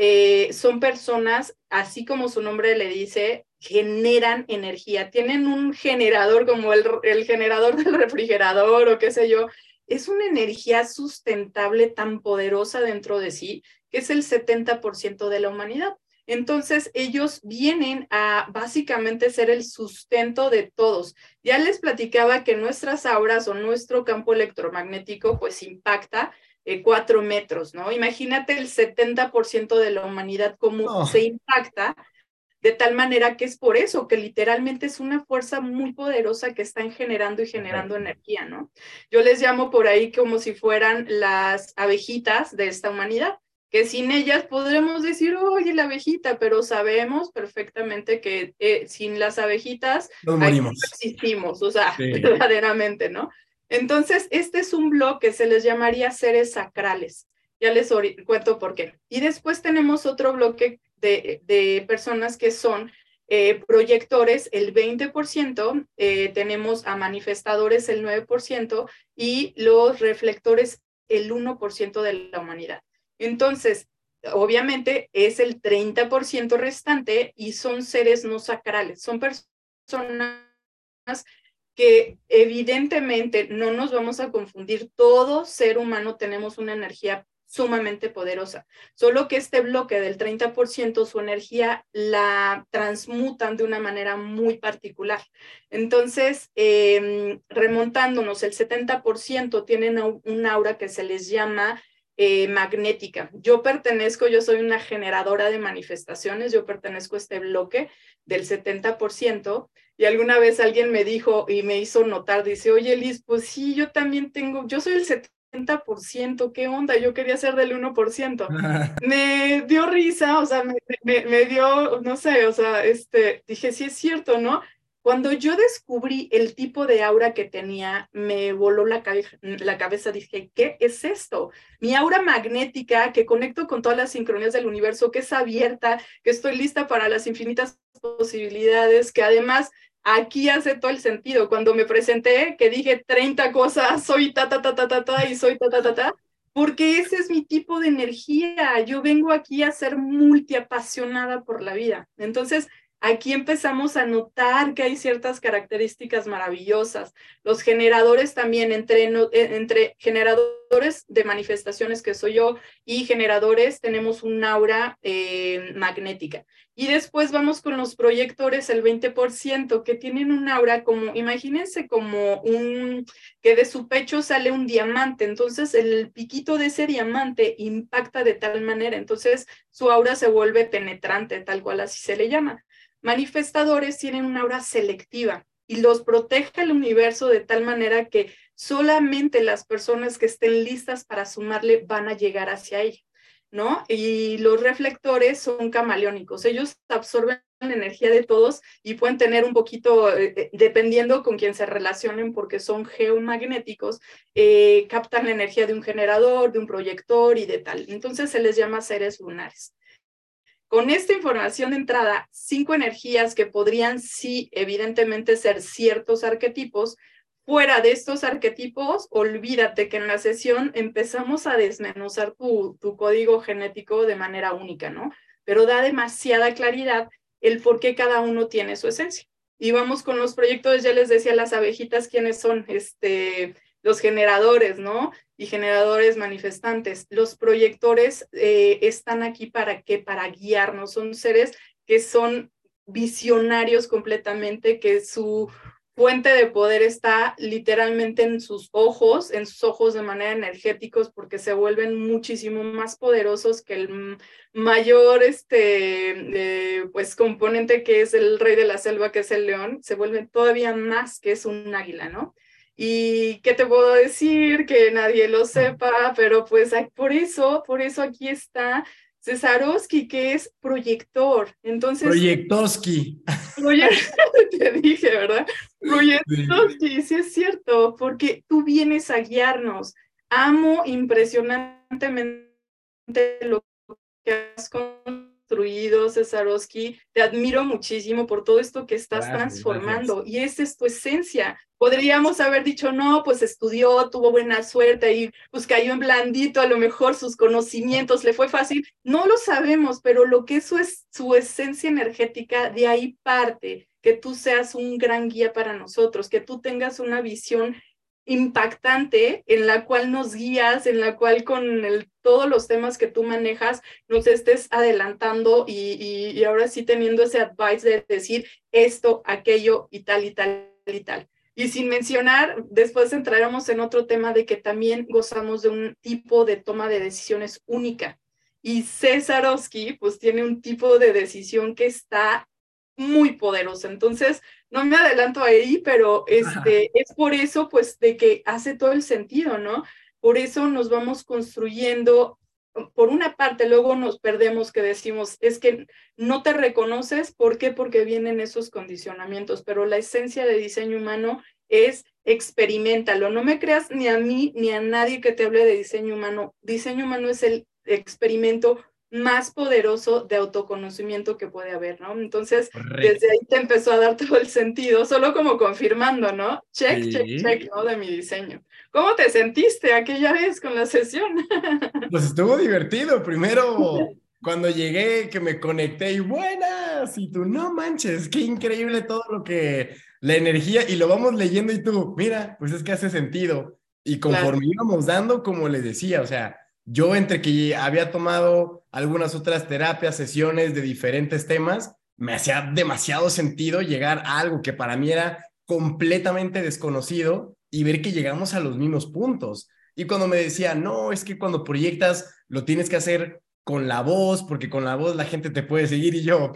eh, son personas, así como su nombre le dice, generan energía, tienen un generador como el, el generador del refrigerador o qué sé yo, es una energía sustentable tan poderosa dentro de sí que es el 70% de la humanidad. Entonces, ellos vienen a básicamente ser el sustento de todos. Ya les platicaba que nuestras auras o nuestro campo electromagnético pues impacta eh, cuatro metros, ¿no? Imagínate el 70% de la humanidad cómo se impacta de tal manera que es por eso que literalmente es una fuerza muy poderosa que están generando y generando energía, ¿no? Yo les llamo por ahí como si fueran las abejitas de esta humanidad, que sin ellas podremos decir, oye, la abejita, pero sabemos perfectamente que eh, sin las abejitas no existimos, o sea, [LAUGHS] verdaderamente, ¿no? Entonces, este es un bloque, se les llamaría seres sacrales. Ya les cuento por qué. Y después tenemos otro bloque de, personas que son eh, proyectores el 20%, eh, tenemos a manifestadores el 9% y los reflectores el 1% de la humanidad. Entonces, obviamente es el 30% restante y son seres no sacrales, son personas que evidentemente no nos vamos a confundir, todo ser humano tenemos una energía sumamente poderosa. Solo que este bloque del 30%, su energía la transmutan de una manera muy particular. Entonces, em, remontándonos, el 70% tienen un aura que se les llama eh, magnética. Yo pertenezco, yo soy una generadora de manifestaciones, yo pertenezco a este bloque del 70%. Y alguna vez alguien me dijo y me hizo notar, dice, oye Liz, pues sí, yo también tengo, yo soy el 70%. ¿qué onda? Yo quería ser del 1%. [LAUGHS] me dio risa, o sea, me, me, dio, no sé, o sea, este, dije, sí es cierto, ¿no? Cuando yo descubrí el tipo de aura que tenía, me voló la, cabeza. Dije, ¿qué es esto? Mi aura magnética que conecto con todas las sincronías del universo, que es abierta, que estoy lista para las infinitas posibilidades, que además aquí hace todo el sentido. Cuando me presenté, que dije 30 cosas, soy ta, ta, ta, ta, ta, ta, y soy ta, ta, ta, ta, porque ese es mi tipo de energía. Yo vengo aquí a ser multiapasionada por la vida. Entonces, Aquí empezamos a notar que hay ciertas características maravillosas. Los generadores también, entre, eh, entre generadores de manifestaciones que soy yo y generadores, tenemos un aura eh, magnética. Y después vamos con los proyectores, el 20%, que tienen un aura como, imagínense como un, que de su pecho sale un diamante. Entonces el piquito de ese diamante impacta de tal manera. Entonces su aura se vuelve penetrante, tal cual así se le llama manifestadores tienen una aura selectiva y los protege el universo de tal manera que solamente las personas que estén listas para sumarle van a llegar hacia ella, ¿no? Y los reflectores son camaleónicos, ellos absorben la energía de todos y pueden tener un poquito, eh, eh, dependiendo con quién se relacionen, porque son geomagnéticos, eh, captan la energía de un generador, de un proyector y de tal. Entonces se les llama seres lunares. Con esta información de entrada, cinco energías que podrían sí, evidentemente, ser ciertos arquetipos, fuera de estos arquetipos, olvídate que en la sesión empezamos a desmenuzar tu, tu código genético de manera única, ¿no? Pero da demasiada claridad el por qué cada uno tiene su esencia. Y vamos con los proyectos, ya les decía las abejitas quiénes son, este, los generadores, ¿no? Y generadores manifestantes. Los proyectores eh, están aquí para qué? Para guiarnos. Son seres que son visionarios completamente, que su fuente de poder está literalmente en sus ojos, en sus ojos de manera energéticos, porque se vuelven muchísimo más poderosos que el mayor este, eh, pues, componente que es el rey de la selva, que es el león, se vuelven todavía más que es un águila, ¿no? Y qué te puedo decir, que nadie lo sepa, pero pues por eso, por eso aquí está Cesarowski, que es proyector. Entonces. Proyectoski. [LAUGHS] te dije, ¿verdad? Proyectoski, sí. es cierto, porque tú vienes a guiarnos. Amo impresionantemente lo que has construido, Cesarowski. Te admiro muchísimo por todo esto que estás transformando y esa es tu esencia. Podríamos haber dicho, no, pues estudió, tuvo buena suerte y pues cayó en blandito, a lo mejor sus conocimientos le fue fácil. No lo sabemos, pero lo que es su, es, su esencia energética, de ahí parte, que tú seas un gran guía para nosotros, que tú tengas una visión impactante en la cual nos guías, en la cual con todos los temas que tú manejas nos estés adelantando y, ahora sí teniendo ese advice de decir esto, aquello y tal y tal y tal. Y sin mencionar, después entraremos en otro tema de que también gozamos de un tipo de toma de decisiones única. Y Césarowski, pues tiene un tipo de decisión que está muy poderoso. Entonces, no me adelanto ahí, pero este, es por eso, pues, de que hace todo el sentido, ¿no? Por eso nos vamos construyendo por una parte, luego nos perdemos que decimos, es que no te reconoces, ¿por qué? Porque vienen esos condicionamientos, pero la esencia de diseño humano es experimentalo, no me creas ni a mí ni a nadie que te hable de diseño humano. Diseño humano es el experimento más poderoso de autoconocimiento que puede haber, ¿no? Entonces, desde ahí te empezó a dar todo el sentido, solo como confirmando, ¿no? Check, check, check, ¿no? De mi diseño. ¿Cómo te sentiste aquella vez con la sesión? [LAUGHS] Pues estuvo divertido. Primero, cuando llegué, que me conecté y buenas, y tú, no manches, qué increíble todo lo que, la energía, y lo vamos leyendo y tú, mira, pues es que hace sentido. Y conforme íbamos dando, como les decía, o sea, yo entre que había tomado algunas otras terapias, sesiones de diferentes temas, me hacía demasiado sentido llegar a algo que para mí era completamente desconocido y ver que llegamos a los mismos puntos. Y cuando me decía, no, es que cuando proyectas lo tienes que hacer con la voz, porque con la voz la gente te puede seguir y yo,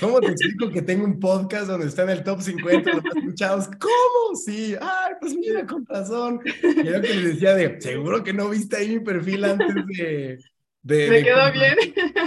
¿Cómo te explico que tengo un podcast donde está en el top 50 los escuchados? ¿Cómo? Sí, ay, pues mira, con razón. Y que les decía de, seguro que no viste ahí mi perfil antes de... de Me quedó bien.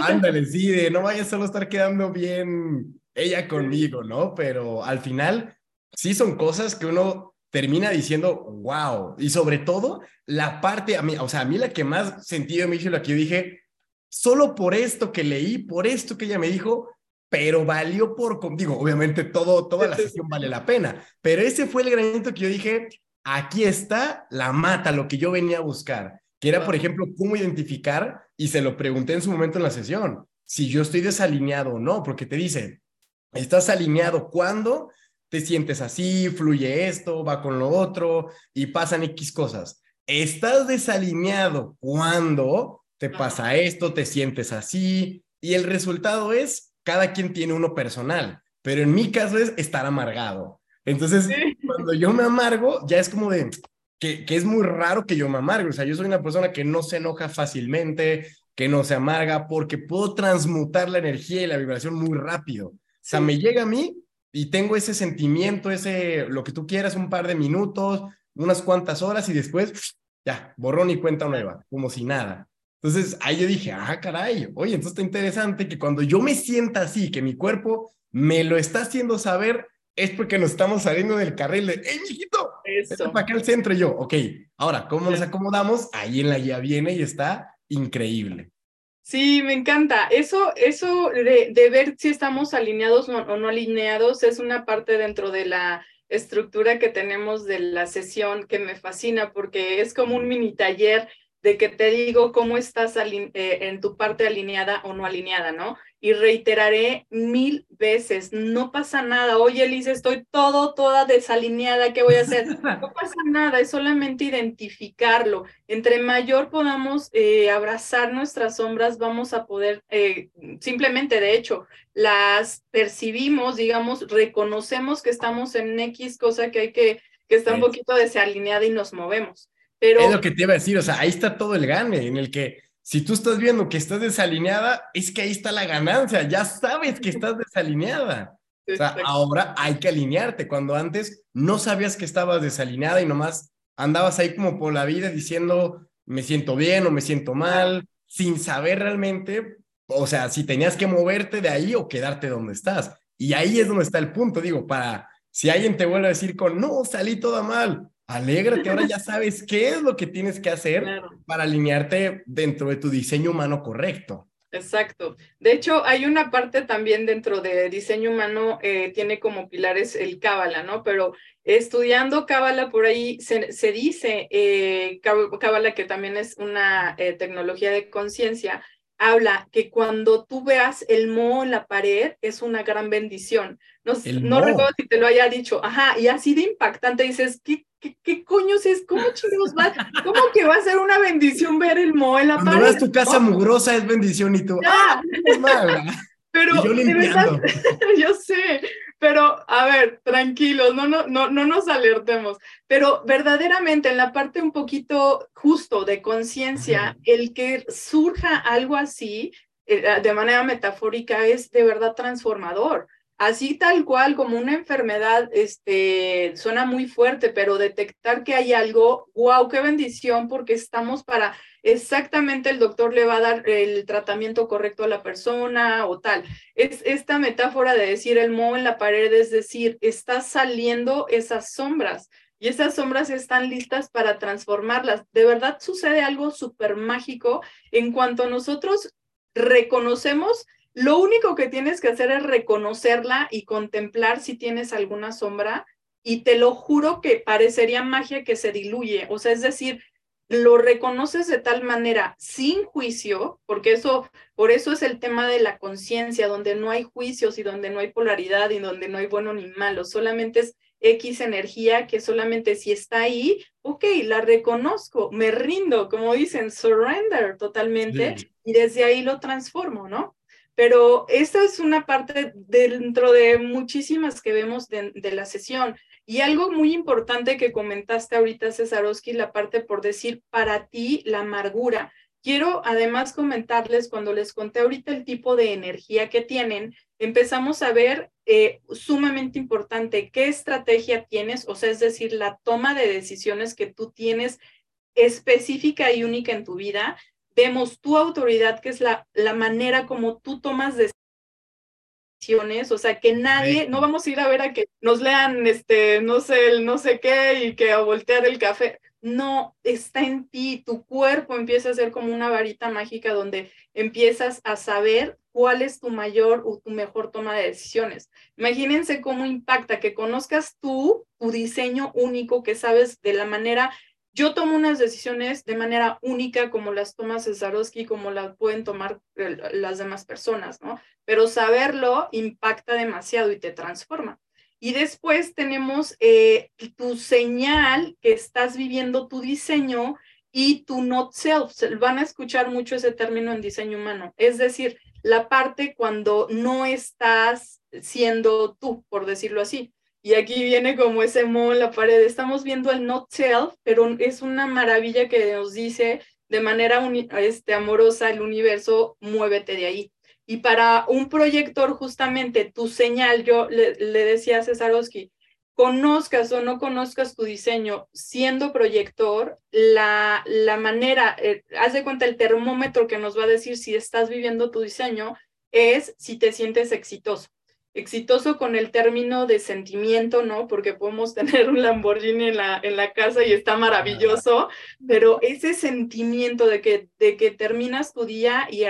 Ándale, sí, de no vayas solo a estar quedando bien ella conmigo, ¿no? Pero al final sí son cosas que uno termina diciendo, wow. Y sobre todo, la parte, a mí, o sea, a mí la que más sentido me hizo, la que yo dije, solo por esto que leí, por esto que ella me dijo, pero valió por, digo, obviamente todo, toda la sesión vale la pena, pero ese fue el granito que yo dije, aquí está la mata, lo que yo venía a buscar, que era, por ejemplo, cómo identificar, y se lo pregunté en su momento en la sesión, si yo estoy desalineado o no, porque te dice, estás alineado cuando te sientes así, fluye esto, va con lo otro y pasan X cosas. Estás desalineado cuando te pasa esto, te sientes así y el resultado es, cada quien tiene uno personal, pero en mi caso es estar amargado. Entonces, cuando yo me amargo, ya es como de, que, que, es muy raro que yo me amargue. O sea, yo soy una persona que no se enoja fácilmente, que no se amarga, porque puedo transmutar la energía y la vibración muy rápido. O sea, me llega a mí y tengo ese sentimiento, ese, lo que tú quieras, un par de minutos, unas cuantas horas y después, ya, borrón y cuenta nueva, como si nada. Entonces ahí yo dije, ah, caray, oye, entonces está interesante que cuando yo me sienta así, que mi cuerpo me lo está haciendo saber, es porque nos estamos saliendo del carril de, ¡hey, mijito! Eso. para acá al centro y yo, ok, ahora, ¿cómo nos acomodamos? Ahí en la guía viene y está increíble. Sí, me encanta. Eso, eso de, ver si estamos alineados o no alineados es una parte dentro de la estructura que tenemos de la sesión que me fascina porque es como un mini taller de que te digo cómo estás eh, en tu parte alineada o no alineada, ¿no? Y reiteraré mil veces, no pasa nada. Oye, Elise, estoy todo, toda desalineada, ¿qué voy a hacer? No [LAUGHS] pasa nada, es solamente identificarlo. Entre mayor podamos eh, abrazar nuestras sombras, vamos a poder, eh, simplemente, de hecho, las percibimos, digamos, reconocemos que estamos en X cosa que hay que, que está un poquito desalineada y nos movemos. Es lo que te iba a decir, o sea, ahí está todo el gane, en el que si tú estás viendo que estás desalineada, es que ahí está la ganancia, ya sabes que estás desalineada. O sea, ahora hay que alinearte, cuando antes no sabías que estabas desalineada y nomás andabas ahí como por la vida diciendo, me siento bien o me siento mal, sin saber realmente, o sea, si tenías que moverte de ahí o quedarte donde estás. Y ahí es donde está el punto, digo, para si alguien te vuelve a decir con, no, salí toda mal, Alégrate, ahora ya [LAUGHS] sabes qué es lo que tienes que hacer para alinearte dentro de tu diseño humano correcto. Exacto. De hecho, hay una parte también dentro de diseño humano, eh, tiene como pilares el Cábala, ¿no? Pero estudiando Cábala por ahí se, se dice, eh, Cábala que también es una eh, tecnología de conciencia, habla que cuando tú veas el moho en la pared es una gran bendición. No, no recuerdo si te lo haya dicho, ajá, y así de impactante dices, ¿qué, qué, qué coños es? ¿Cómo chingados va? ¿Cómo que va a ser una bendición ver el moho en la? Cuando ves tu casa mugrosa es bendición y tú, ¡ah! Es mala. Pero, yo limpiando. [LAUGHS] yo sé, pero a ver, tranquilos, no, no, no, no nos alertemos. Pero verdaderamente en la parte un poquito justo de conciencia, el que surja algo así eh, de manera metafórica es de verdad transformador. Así tal cual como una enfermedad, este, suena muy fuerte, pero detectar que hay algo, wow, qué bendición, porque estamos para exactamente el doctor le va a dar el tratamiento correcto a la persona o tal. Es esta metáfora de decir el moho en la pared, es decir, está saliendo esas sombras y esas sombras están listas para transformarlas. De verdad sucede algo súper mágico en cuanto nosotros reconocemos lo único que tienes que hacer es reconocerla y contemplar si tienes alguna sombra y te lo juro que parecería magia que se diluye. O sea, es decir, lo reconoces de tal manera sin juicio, porque eso, por eso es el tema de la conciencia, donde no hay juicios y donde no hay polaridad y donde no hay bueno ni malo, solamente es X energía que solamente si está ahí, ok, la reconozco, me rindo, como dicen, surrender totalmente y desde ahí lo transformo, ¿no? Pero esta es una parte dentro de muchísimas que vemos de, la sesión. Y algo muy importante que comentaste ahorita, Cesarowski, la parte por decir para ti la amargura. Quiero además comentarles, cuando les conté ahorita el tipo de energía que tienen, empezamos a ver eh, sumamente importante qué estrategia tienes, o sea, es decir, la toma de decisiones que tú tienes específica y única en tu vida, vemos tu autoridad, que es la, la manera como tú tomas o sea, que nadie, no vamos a ir a ver a que nos lean, este, no sé, el no sé qué y que a voltear el café. No, está en ti, tu cuerpo empieza a ser como una varita mágica donde empiezas a saber cuál es tu mayor o tu mejor toma de decisiones. Imagínense cómo impacta que conozcas tú, tu diseño único, que sabes de la manera yo tomo unas decisiones de manera única como las toma Cesarowski, como las pueden tomar las demás personas, ¿no? Pero saberlo impacta demasiado y te transforma. Y después tenemos eh, tu señal que estás viviendo tu diseño y tu not self. Van a escuchar mucho ese término en diseño humano. Es decir, la parte cuando no estás siendo tú, por decirlo así. Y aquí viene como ese mo en la pared. Estamos viendo el not self, pero es una maravilla que nos dice de manera este, amorosa el universo, muévete de ahí. Y para un proyector, justamente tu señal, yo le, decía a Cesarowski, conozcas o no conozcas tu diseño siendo proyector, la, la manera, eh, haz de cuenta el termómetro que nos va a decir si estás viviendo tu diseño es si te sientes exitoso exitoso con el término de sentimiento, ¿no? Porque podemos [LAUGHS] tener un Lamborghini en la, en la casa y está maravilloso, pero ese sentimiento de que, de que terminas tu día y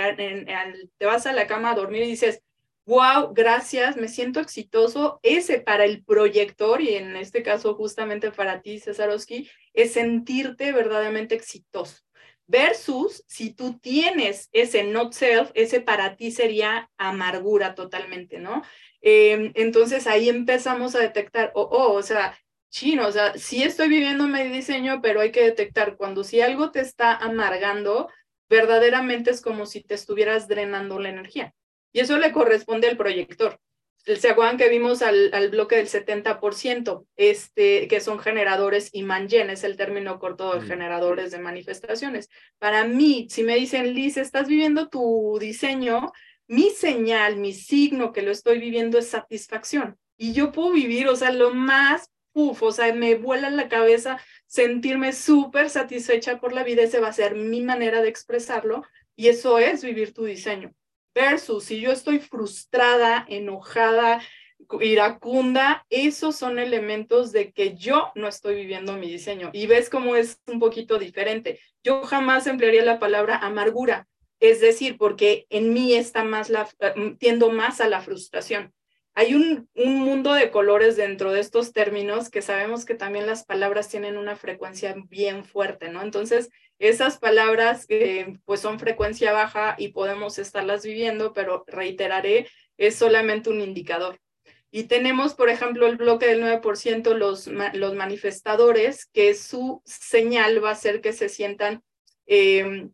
te vas a la cama a dormir y dices, wow, gracias, me siento exitoso, ese para el proyector y en este caso justamente para ti, Cesarowski, es sentirte verdaderamente exitoso versus si tú tienes ese not self, ese para ti sería amargura totalmente, ¿no? Em, entonces ahí empezamos a detectar, oh, oh, o sea, chino, o sea, sí estoy viviendo mi diseño, pero hay que detectar cuando si algo te está amargando, verdaderamente es como si te estuvieras drenando la energía. Y eso le corresponde al proyector. ¿Se acuerdan que vimos al, al bloque del 70%, este, que son generadores y manjen, es el término corto de generadores de manifestaciones? Para mí, si me dicen, Liz, estás viviendo tu diseño, mi señal, mi signo que lo estoy viviendo es satisfacción. Y yo puedo vivir, o sea, lo más, uf, o sea, me vuela en la cabeza sentirme súper satisfecha por la vida, esa va a ser mi manera de expresarlo y eso es vivir tu diseño. Versus si yo estoy frustrada, enojada, iracunda, esos son elementos de que yo no estoy viviendo mi diseño. Y ves cómo es un poquito diferente. Yo jamás emplearía la palabra amargura, es decir, porque en mí está más la, eh, tiendo más a la frustración. Hay un, un, mundo de colores dentro de estos términos que sabemos que también las palabras tienen una frecuencia bien fuerte, ¿no? Entonces, esas palabras eh, pues son frecuencia baja y podemos estarlas viviendo, pero reiteraré, es solamente un indicador. Y tenemos, por ejemplo, el bloque del 9%, los, los manifestadores, que su señal va a ser que se sientan eh,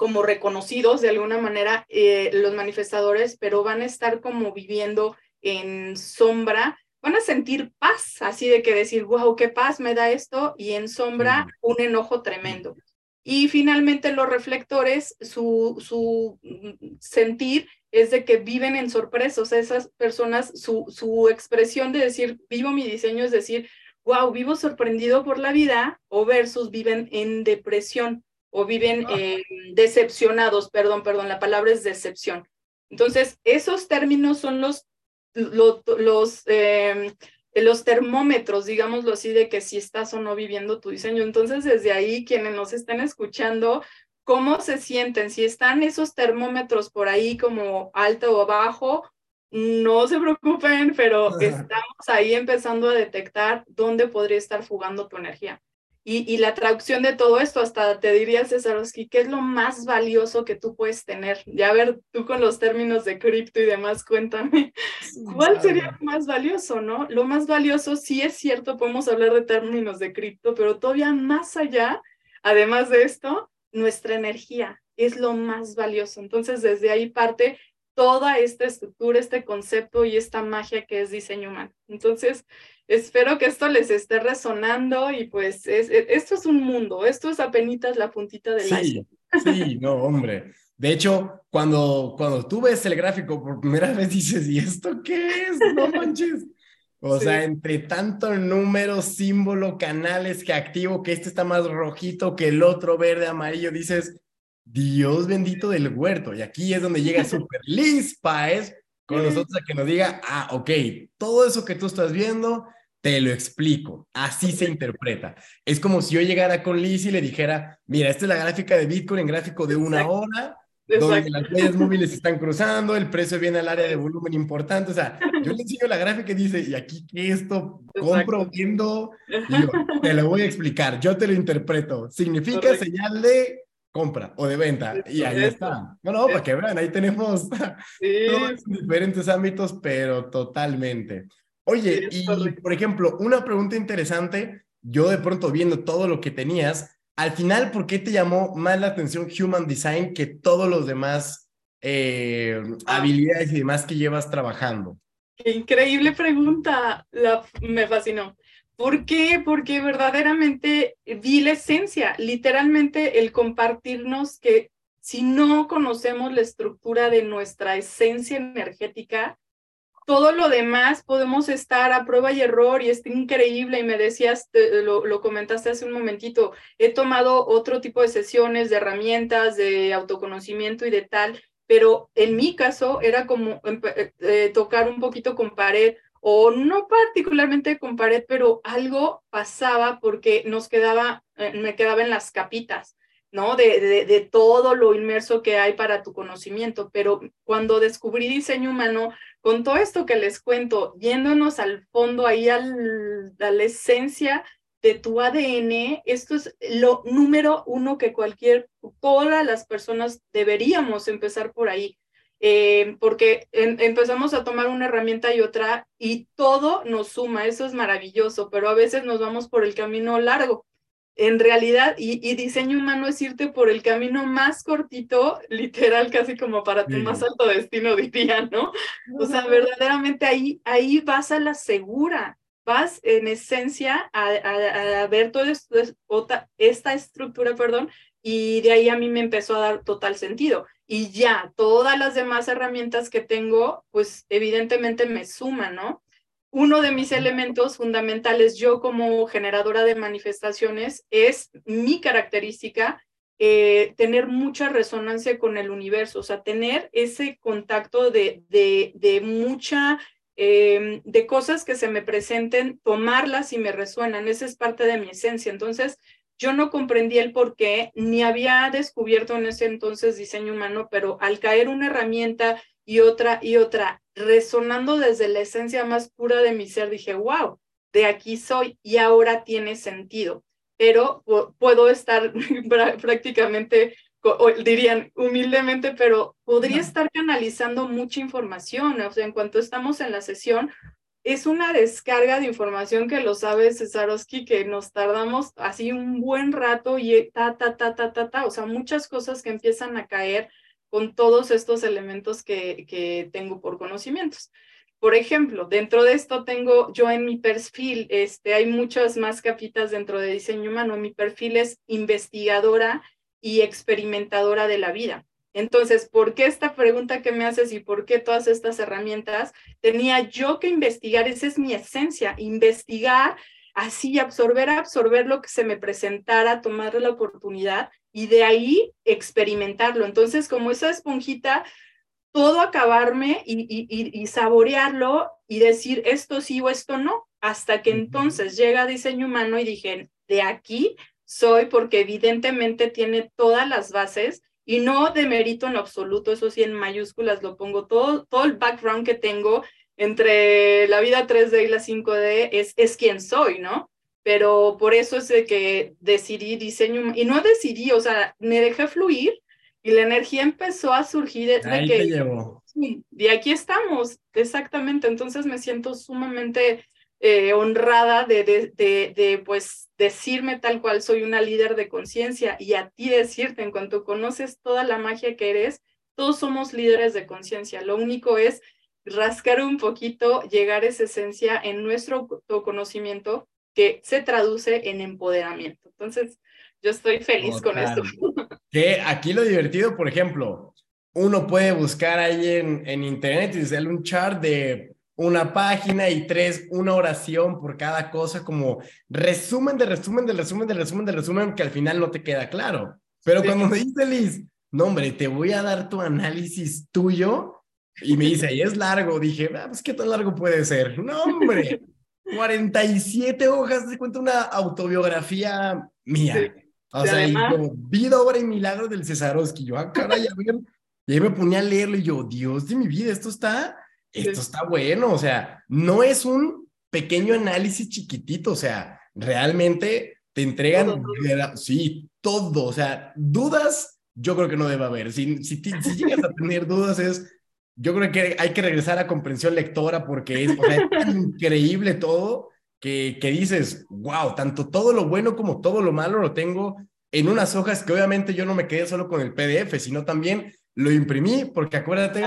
como reconocidos de alguna manera eh, los manifestadores, pero van a estar como viviendo en sombra, van a sentir paz, así de que decir, wow, qué paz me da esto, y en sombra un enojo tremendo. Y finalmente los reflectores, su, su sentir es de que viven en sorpresa, o sea, esas personas, su, su expresión de decir, vivo mi diseño es decir, wow, vivo sorprendido por la vida, o versus viven en depresión o viven ah. eh, decepcionados, perdón, perdón, la palabra es decepción. Entonces, esos términos son los, los, los, em, los termómetros, digámoslo así, de que si estás o no viviendo tu diseño. Entonces, desde ahí, quienes nos están escuchando, ¿cómo se sienten? Si están esos termómetros por ahí como alto o bajo, no se preocupen, pero [LAUGHS] estamos ahí empezando a detectar dónde podría estar fugando tu energía. Y, la traducción de todo esto, hasta te diría, Cesarowski, ¿qué es lo más valioso que tú puedes tener? Ya a ver, tú con los términos de cripto y demás, cuéntame, ¿cuál sería lo más valioso, no? Lo más valioso, sí es cierto, podemos hablar de términos de cripto, pero todavía más allá, además de esto, nuestra energía es lo más valioso. Entonces, desde ahí parte toda esta estructura, este concepto y esta magia que es diseño humano. Entonces, espero que esto les esté resonando y pues es, e, esto es un mundo, esto es apenas la puntita del sí, Sí, no, hombre. De hecho, cuando, cuando tú ves el gráfico por primera vez dices, ¿y esto qué es? No manches. O sea, entre tanto número, símbolo, canales que activo, que este está más rojito que el otro verde, amarillo, dices, Dios bendito del huerto. Y aquí es donde llega [LAUGHS] Super Liz Paez con nosotros a que nos diga, ah, ok, todo eso que tú estás viendo, te lo explico. Así se interpreta. Es como si yo llegara con Liz y le dijera, mira, esta es la gráfica de Bitcoin en gráfico de una hora, donde las medias [LAUGHS] móviles están cruzando, el precio viene al área de volumen importante. O sea, yo le enseño la gráfica y dice, ¿y aquí qué esto? ¿Compro, viendo? Y yo, te lo voy a explicar, yo te lo interpreto. Significa señal de compra o de venta. Y ahí está. Bueno, para que vean, ahí tenemos [LAUGHS] todos diferentes ámbitos, pero totalmente. Oye, y por ejemplo, una pregunta interesante, yo de pronto viendo todo lo que tenías, al final, ¿por qué te llamó más la atención Human Design que todos los demás eh, ah. habilidades y demás que llevas trabajando? Qué increíble pregunta, la, me fascinó. ¿Por qué? Porque verdaderamente vi la esencia, literalmente el compartirnos que si no conocemos la estructura de nuestra esencia energética, todo lo demás podemos estar a prueba y error y es increíble. Y me decías, lo, lo, comentaste hace un momentito, he tomado otro tipo de sesiones, de herramientas, de autoconocimiento y de tal, pero en mi caso era como eh, eh, tocar un poquito con pared o no particularmente con pared, pero algo pasaba porque nos quedaba, eh, me quedaba en las capitas. ¿no? De, de, todo lo inmerso que hay para tu conocimiento. Pero cuando descubrí diseño humano, con todo esto que les cuento, yéndonos al fondo, ahí al, a la esencia de tu ADN, esto es lo número uno que cualquier, todas las personas deberíamos empezar por ahí. Eh, porque empezamos a tomar una herramienta y otra y todo nos suma, eso es maravilloso, pero a veces nos vamos por el camino largo en realidad, y, diseño humano es irte por el camino más cortito, literal, casi como para tu más alto destino, [LAUGHS] diría, ¿no? O sea, verdaderamente ahí, ahí vas a la segura, vas en esencia a, a, ver toda esta estructura, perdón, y de ahí a mí me empezó a dar total sentido. Y ya, todas las demás herramientas que tengo, pues evidentemente me suman, ¿no? uno de mis elementos fundamentales, yo como generadora de manifestaciones, es mi característica, eh, tener mucha resonancia con el universo, o sea, tener ese contacto de, de, de mucha, em, de cosas que se me presenten, tomarlas y me resuenan, esa es parte de mi esencia. Entonces, yo no comprendí el por qué, ni había descubierto en ese entonces diseño humano, pero al caer una herramienta y otra y otra, resonando desde la esencia más pura de mi ser, dije, wow, de aquí soy y ahora tiene sentido. Pero puedo estar [LAUGHS] prácticamente, dirían humildemente, pero podría estar canalizando mucha información. O sea, en cuanto estamos en la sesión, es una descarga de información que lo sabe Cesarowski, que nos tardamos así un buen rato y ta, ta, ta, ta, ta, ta, o sea, muchas cosas que empiezan a caer con todos estos elementos que, que tengo por conocimientos. Por ejemplo, dentro de esto tengo yo en mi perfil, este, hay muchas más capitas dentro de diseño humano. Mi perfil es investigadora y experimentadora de la vida. Entonces, ¿por qué esta pregunta que me haces y por qué todas estas herramientas? Tenía yo que investigar, esa es mi esencia, investigar así, absorber, absorber lo que se me presentara, tomar la oportunidad y de ahí experimentarlo. Entonces, como esa esponjita, todo acabarme y, saborearlo y decir esto sí o esto no, hasta que entonces llega diseño humano y dije, de aquí soy porque evidentemente tiene todas las bases y no de mérito en absoluto, eso sí en mayúsculas lo pongo, todo, todo el background que tengo entre la vida 3D y la 5D es, es quien soy, ¿no? pero por eso es de que decidí diseño, y no decidí, o sea, me dejé fluir y la energía empezó a surgir desde Ahí que... Te llevo. Y aquí estamos, exactamente, entonces me siento sumamente eh, honrada de, de, de, de, pues, decirme tal cual soy una líder de conciencia y a ti decirte, en cuanto conoces toda la magia que eres, todos somos líderes de conciencia, lo único es rascar un poquito, llegar a esa esencia en nuestro conocimiento que se traduce en empoderamiento. Entonces, yo estoy feliz con esto. [LAUGHS] Que aquí lo divertido, por ejemplo, uno puede buscar ahí en, en internet y hacerle un chart de una página y tres, una oración por cada cosa, como resumen de resumen de resumen de resumen de resumen, que al final no te queda claro. Pero cuando me dice Liz, no hombre, te voy a dar tu análisis tuyo, Y me dice, y es largo. Dije, ah, pues qué tan largo puede ser. No, hombre, [LAUGHS] 47 hojas, de cuenta una autobiografía mía. O sea, y como vida, obra y milagro del Cesarowski. Yo, ah, caray, a ver. Y ahí me ponía a leerlo y yo, Dios de mi vida, esto está, esto está bueno. O sea, no es un pequeño análisis chiquitito. O sea, realmente te entregan, sí, todo. O sea, dudas, yo creo que no debe haber. Si, si, si llegas a tener dudas, es yo creo que hay que regresar a comprensión lectora porque es, increíble todo que, que dices, wow, tanto todo lo bueno como todo lo malo lo tengo en unas hojas que obviamente yo no me quedé solo con el PDF, sino también lo imprimí porque acuérdate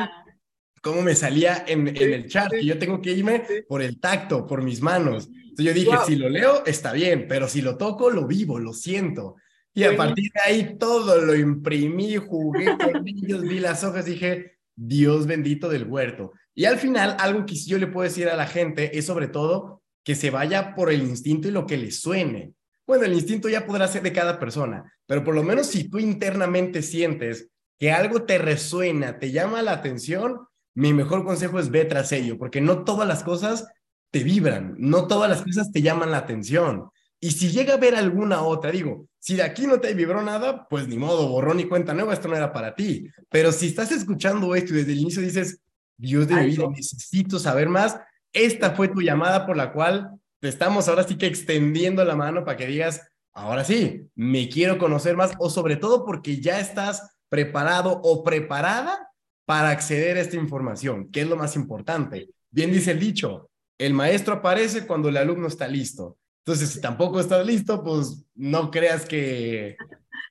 cómo me salía en, en el chat, y yo tengo que irme por el tacto, por mis manos. Entonces yo dije, si lo leo, está bien, pero si lo toco, lo vivo, lo siento. Y a partir de ahí todo lo imprimí, jugué con [LAUGHS] ellos, vi las hojas, dije, Dios bendito del huerto. Y al final, algo que yo le puedo decir a la gente es sobre todo que se vaya por el instinto y lo que le suene. Bueno, el instinto ya podrá ser de cada persona, pero por lo menos si tú internamente sientes que algo te resuena, te llama la atención, mi mejor consejo es ve tras ello, porque no todas las cosas te vibran, no todas las cosas te llaman la atención. Y si llega a ver alguna otra, digo, si de aquí no te vibró nada, pues ni modo, borrón y cuenta nueva, esto no era para ti. Pero si estás escuchando esto y desde el inicio dices, Dios de mi vida, necesito saber más, esta fue tu llamada por la cual te estamos ahora sí que extendiendo la mano para que digas, ahora sí, me quiero conocer más, o sobre todo porque ya estás preparado o preparada para acceder a esta información, que es lo más importante. Bien dice el dicho, el maestro aparece cuando el alumno está listo. Entonces, si tampoco estás listo, pues no creas que,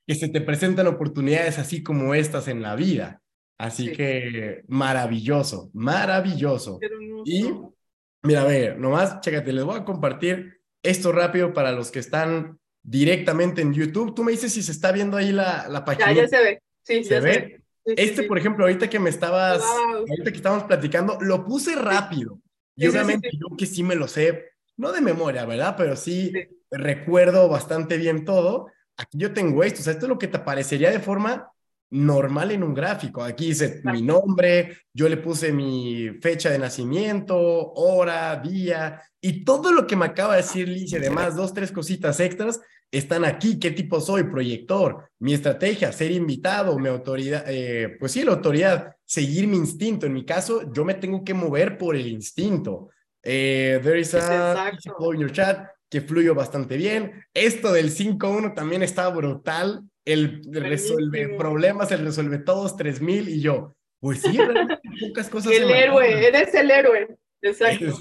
que se te presentan oportunidades así como estas en la vida. Así que maravilloso, maravilloso. Y mira, a ver, nomás, chécate, les voy a compartir esto rápido para los que están directamente en YouTube. Tú me dices si se está viendo ahí la, la página. Ya, ya se ve. Sí, ¿Se ve? Este, por ejemplo, ahorita que me estabas, ahorita que estábamos platicando, lo puse rápido. Y obviamente yo que sí me lo sé no de memoria, ¿verdad? Pero sí, recuerdo bastante bien todo. Aquí yo tengo esto, o sea, esto es lo que te aparecería de forma normal en un gráfico. Aquí dice mi nombre, yo le puse mi fecha de nacimiento, hora, día, y todo lo que me acaba de decir Lice, además dos, tres cositas extras, están aquí. ¿Qué tipo soy? Proyector, mi estrategia, ser invitado, mi autoridad, eh, pues sí, la autoridad, seguir mi instinto. En mi caso, yo me tengo que mover por el instinto. Eh, there is a in your chat que fluyó bastante bien. Esto del 5-1 también está brutal. El resuelve problemas, el resuelve todos 3000 y yo, pues sí, [LAUGHS] pocas cosas. El héroe, eres el héroe. Exacto.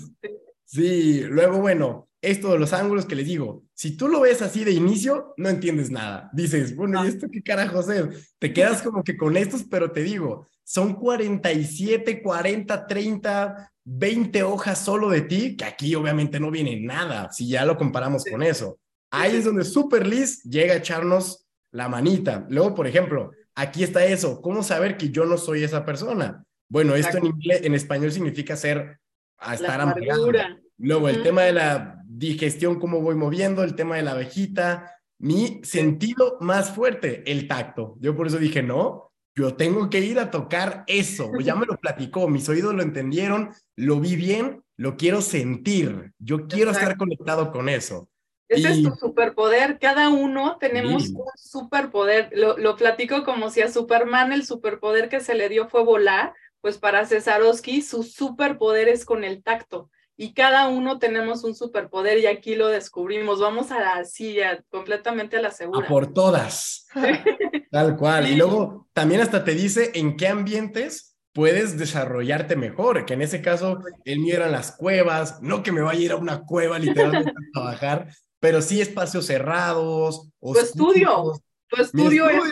sí, luego, bueno, esto de los ángulos que les digo, si tú lo ves así de inicio, no entiendes nada. Dices, bueno, ¿y esto qué carajos es? Te quedas como que con estos, pero te digo, son 47, 40, 30, 20 hojas solo de ti, que aquí obviamente no viene nada, si ya lo comparamos con eso. Ahí es donde Super Liz llega a echarnos la manita. Luego, por ejemplo, aquí está eso, ¿cómo saber que yo no soy esa persona? Bueno, esto en inglés, en español significa ser, a estar amargado. Luego, el tema de la digestión, cómo voy moviendo, el tema de la abejita, mi sentido más fuerte, el tacto. Yo por eso dije, no, yo tengo que ir a tocar eso. [LAUGHS] Ya me lo platicó, mis oídos lo entendieron, lo vi bien, lo quiero sentir. Yo quiero estar conectado con eso. Ese es tu superpoder. Cada uno tenemos un superpoder. Lo, lo platico como si a Superman el superpoder que se le dio fue volar. Pues para Cesarowski su superpoder es con el tacto y cada uno tenemos un superpoder y aquí lo descubrimos. Vamos a la silla, completamente a la segura. A por todas. [LAUGHS] Tal cual. Y luego también hasta te dice en qué ambientes puedes desarrollarte mejor, que en ese caso el mío eran las cuevas, no que me vaya a ir a una cueva literalmente a trabajar, pero sí espacios cerrados. Tu estudio, tu estudio, es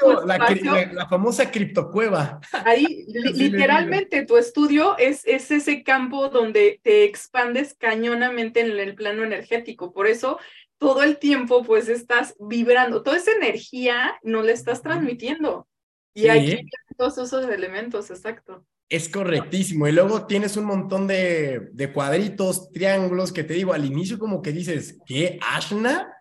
la, famosa criptocueva. Ahí, [LAUGHS] literalmente, tu estudio es, es ese campo donde te expandes cañonamente en el plano energético. Por eso, todo el tiempo, pues, estás vibrando. Toda esa energía no la estás transmitiendo. Y aquí todos esos elementos, exacto. Es correctísimo. Y luego tienes un montón de, de cuadritos, triángulos que te digo, al inicio como que dices, ¿qué? ¿Ashna?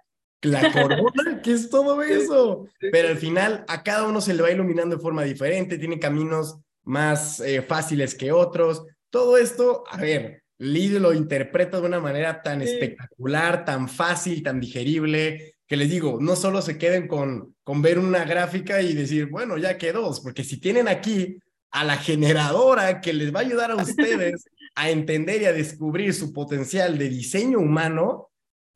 La corona, [LAUGHS] ¿qué es todo eso? Pero al final a cada uno se le va iluminando de forma diferente, tiene caminos más eh, fáciles que otros. Todo esto, a ver, Lee lo interpreta de una manera tan espectacular, tan fácil, tan digerible, que les digo, no solo se queden con, con ver una gráfica y decir, bueno, ya quedó, porque si tienen aquí a la generadora que les va a ayudar a [LAUGHS] ustedes a entender y a descubrir su potencial de diseño humano,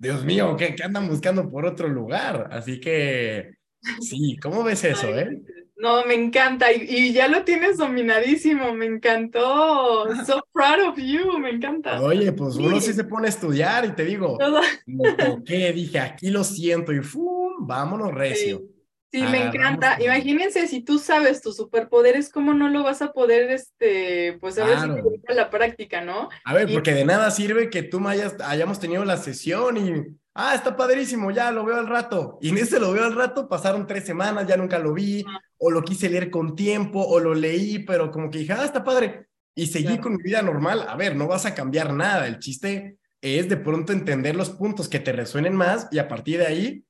Dios mío, que, andan buscando por otro lugar. Así que, sí, ¿cómo ves [LAUGHS] eso, eh? No, me encanta y, ya lo tienes dominadísimo, me encantó. [LAUGHS] So proud of you, me encanta. Oye, pues uno sí se pone a estudiar y te digo, me toqué, dije, aquí lo siento y ¡fum! Vámonos recio. Sí, me encanta. Imagínense si tú sabes tus superpoderes, ¿cómo no lo vas a poder, este, pues a ver si te la práctica, ¿no? A ver, porque de nada sirve que tú hayas, hayamos tenido la sesión y, ah, está padrísimo, ya lo veo al rato. Y en ese lo veo al rato, pasaron tres semanas, ya nunca lo vi, o lo quise leer con tiempo, o lo leí, pero como que dije, ah, está padre. Y seguí con mi vida normal. A ver, no vas a cambiar nada. El chiste es de pronto entender los puntos que te resuenen más y a partir de ahí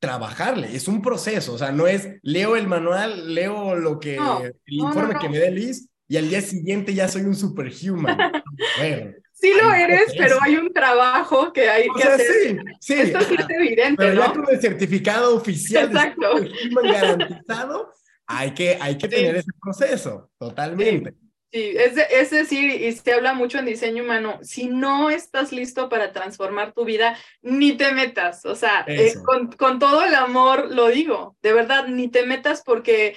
trabajarle, es un proceso, o sea, no es leo el manual, leo lo que, el informe que me dé Liz y al día siguiente ya soy un superhuman. [LAUGHS] bueno, sí lo eres, pero hay un trabajo que hay que hacer. Sí, sí. Esto sí es evidente, Pero ya con el certificado oficial Exacto. de superhuman garantizado, hay que, hay que tener ese proceso, totalmente. Sí, es, es, decir, y se habla mucho en diseño humano, si no estás listo para transformar tu vida, ni te metas, o sea, eh, con, con, todo el amor lo digo, de verdad, ni te metas porque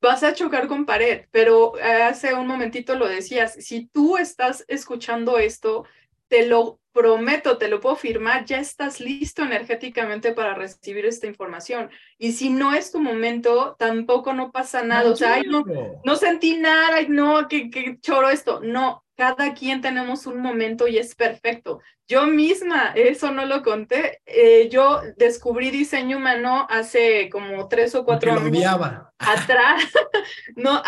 vas a chocar con pared, pero hace un momentito lo decías, si tú estás escuchando esto, te lo prometo, te lo puedo firmar, ya estás listo energéticamente para recibir esta información. Y si no es tu momento, tampoco no pasa nada. o sea, no, no sentí nada, no, que, que choro esto. No, cada quien tenemos un momento y es perfecto. Yo misma, eso no lo conté, eh, yo descubrí diseño humano hace como tres o cuatro años. Atrás, [LAUGHS] no,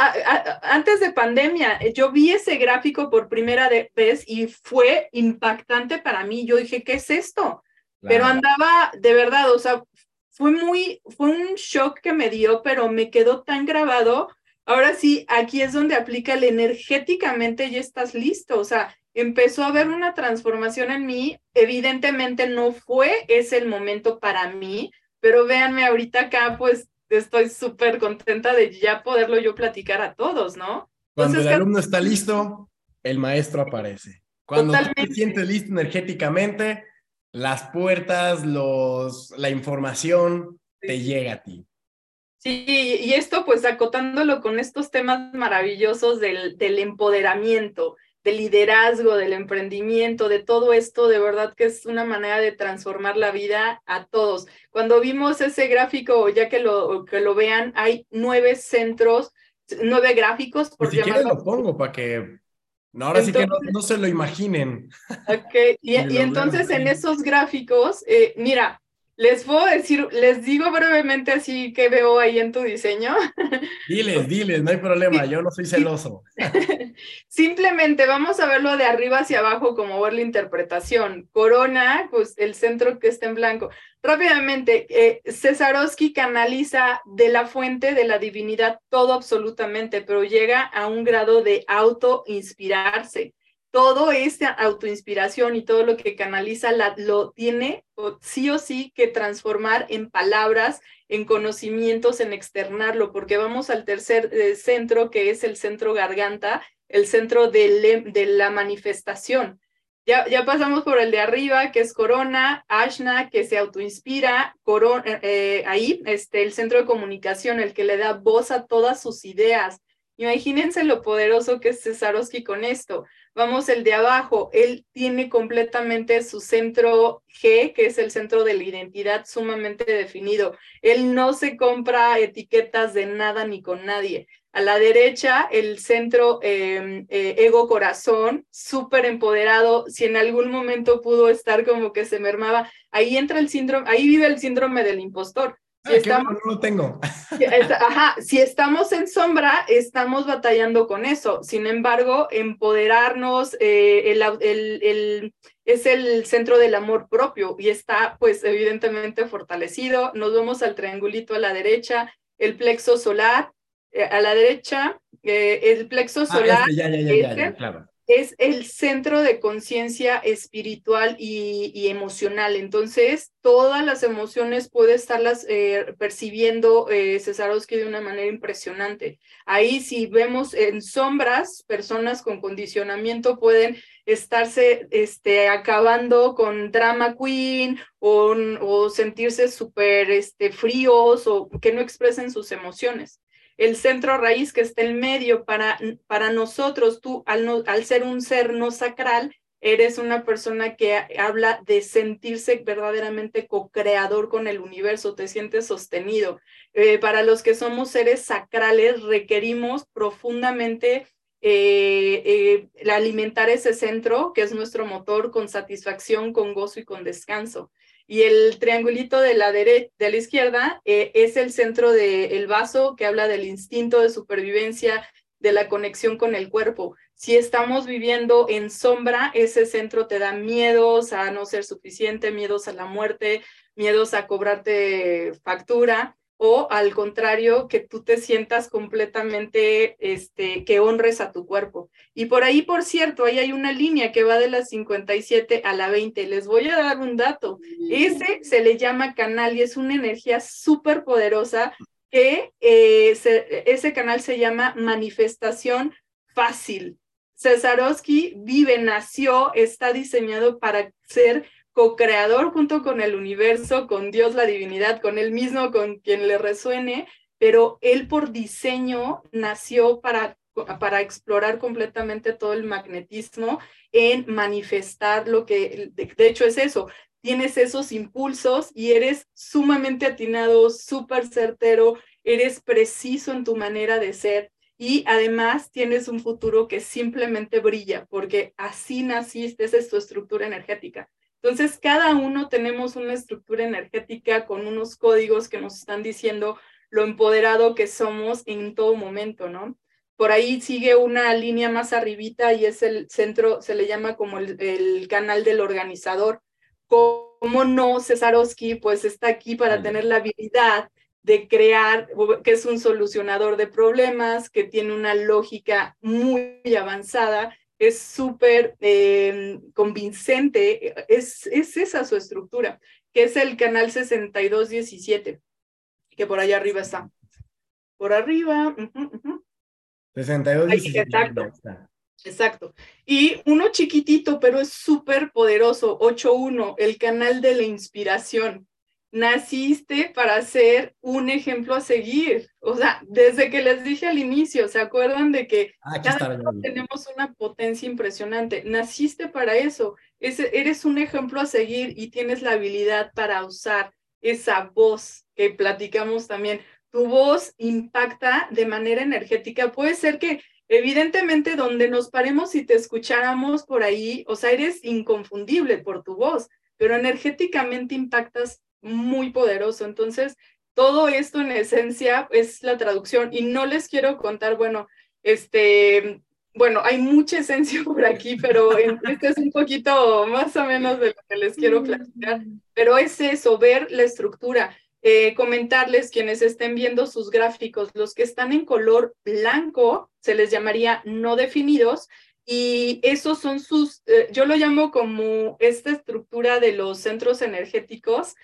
antes de pandemia, eh, yo vi ese gráfico por primera vez y fue impactante para mí. Yo dije, ¿qué es esto? Pero andaba, de verdad, o sea, fue muy, fue un shock que me dio, pero me quedó tan grabado Ahora sí, aquí es donde aplica el energéticamente ya estás listo, o sea, empezó a haber una transformación en mí, evidentemente no fue ese el momento para mí, pero véanme ahorita acá, pues estoy súper contenta de ya poderlo yo platicar a todos, ¿no? Cuando el alumno está listo, el maestro aparece. Cuando te sientes listo energéticamente, las puertas, los, la información te llega a ti. Sí, y esto pues acotándolo con estos temas maravillosos del, del empoderamiento, del liderazgo, del emprendimiento, de todo esto, de verdad que es una manera de transformar la vida a todos. Cuando vimos ese gráfico, ya que lo, que lo vean, hay nueve centros, nueve gráficos. Por si quieren lo pongo para que no, ahora sí que no, se lo imaginen. Ok, y, [LAUGHS] y entonces en esos gráficos, eh, mira, les puedo decir, les digo brevemente así que veo ahí en tu diseño. Diles, diles, no hay problema, yo no soy celoso. [LAUGHS] Simplemente vamos a verlo de arriba hacia abajo como ver la interpretación. Corona, pues el centro que está en blanco. Rápidamente, eh, Cesarowski canaliza de la fuente de la divinidad todo absolutamente, pero llega a un grado de auto-inspirarse todo esta autoinspiración y todo lo que canaliza la, lo tiene sí o sí que transformar en palabras, en conocimientos, en externarlo, porque vamos al tercer eh, centro, que es el centro garganta, el centro de, la manifestación. Ya, ya, pasamos por el de arriba, que es Corona, Ashna, que se autoinspira, corona, eh, eh, ahí, este, el centro de comunicación, el que le da voz a todas sus ideas. Imagínense lo poderoso que es Cesarowski con esto. Vamos el de abajo, él tiene completamente su centro G, que es el centro de la identidad sumamente definido. Él no se compra etiquetas de nada ni con nadie. A la derecha, el centro em, eh, ego corazón, súper empoderado. Si en algún momento pudo estar como que se mermaba, ahí entra el síndrome, ahí vive el síndrome del impostor si estamos, no lo tengo. Ajá, si estamos en sombra, estamos batallando con eso. Sin embargo, empoderarnos eh, el, el, es el centro del amor propio y está pues evidentemente fortalecido. Nos vemos al triangulito a la derecha, el plexo solar eh, a la derecha, Eh, el plexo Ah, solar este, ya, ya, ya, ya, este, ya, claro. Es el centro de conciencia espiritual y, y emocional. Entonces, todas las emociones puede estarlas eh, percibiendo eh, Cesarowski de una manera impresionante. Ahí, si vemos en sombras, personas con condicionamiento pueden estarse este, acabando con drama queen o, o sentirse súper este, fríos o que no expresen sus emociones el centro raíz que está en medio para, para nosotros, tú al, al ser un ser no sacral, eres una persona que habla de sentirse verdaderamente co-creador con el universo, te sientes sostenido. Eh, para los que somos seres sacrales, requerimos profundamente eh, eh, alimentar ese centro, que es nuestro motor, con satisfacción, con gozo y con descanso y el triangulito de la, derecha, de la izquierda eh, es el centro del vaso que habla del instinto de supervivencia, de la conexión con el cuerpo. Si estamos viviendo en sombra, ese centro te da miedos a no ser suficiente, miedos a la muerte, miedos a cobrarte factura o al contrario, que tú te sientas completamente, este, que honres a tu cuerpo. Y por ahí, por cierto, ahí hay una línea que va de la 57 a la 20. Les voy a dar un dato. Ese se le llama canal y es una energía súper poderosa que eh, se, ese canal se llama manifestación fácil. Cesarowski vive, nació, está diseñado para ser co-creador junto con el universo, con Dios, la divinidad, con él mismo, con quien le resuene, pero él por diseño nació para, para explorar completamente todo el magnetismo en manifestar lo que, de, de hecho es eso, tienes esos impulsos y eres sumamente atinado, súper certero, eres preciso en tu manera de ser y además tienes un futuro que simplemente brilla porque así naciste, esa es tu estructura energética. Entonces, cada uno tenemos una estructura energética con unos códigos que nos están diciendo lo empoderado que somos en todo momento, ¿no? Por ahí sigue una línea más arribita y es el centro, se le llama como el, el canal del organizador. ¿Cómo no, Cesarowski? Pues está aquí para tener la habilidad de crear, que es un solucionador de problemas, que tiene una lógica muy avanzada es súper eh, convincente, es, es esa su estructura, que es el canal 6217, que por allá arriba está. Por arriba. Uh -huh, uh -huh. 6217. Exacto. Exacto. Y uno chiquitito, pero es súper poderoso, 81, el canal de la inspiración naciste para ser un ejemplo a seguir. O sea, desde que les dije al inicio, ¿se acuerdan de que ah, cada uno tenemos una potencia impresionante? Naciste para eso. Es, eres un ejemplo a seguir y tienes la habilidad para usar esa voz que platicamos también. Tu voz impacta de manera energética. Puede ser que evidentemente donde nos paremos y te escucháramos por ahí, o sea, eres inconfundible por tu voz, pero energéticamente impactas muy poderoso. Entonces, todo esto en esencia es la traducción y no les quiero contar, bueno, este, bueno, hay mucha esencia [LAUGHS] por aquí, pero este es un poquito más o menos de lo que les quiero platicar, pero es eso, ver la estructura. Eh, comentarles quienes estén viendo sus gráficos, los que están en color blanco se les llamaría no definidos y esos son sus, eh, yo lo llamo como esta estructura de los centros energéticos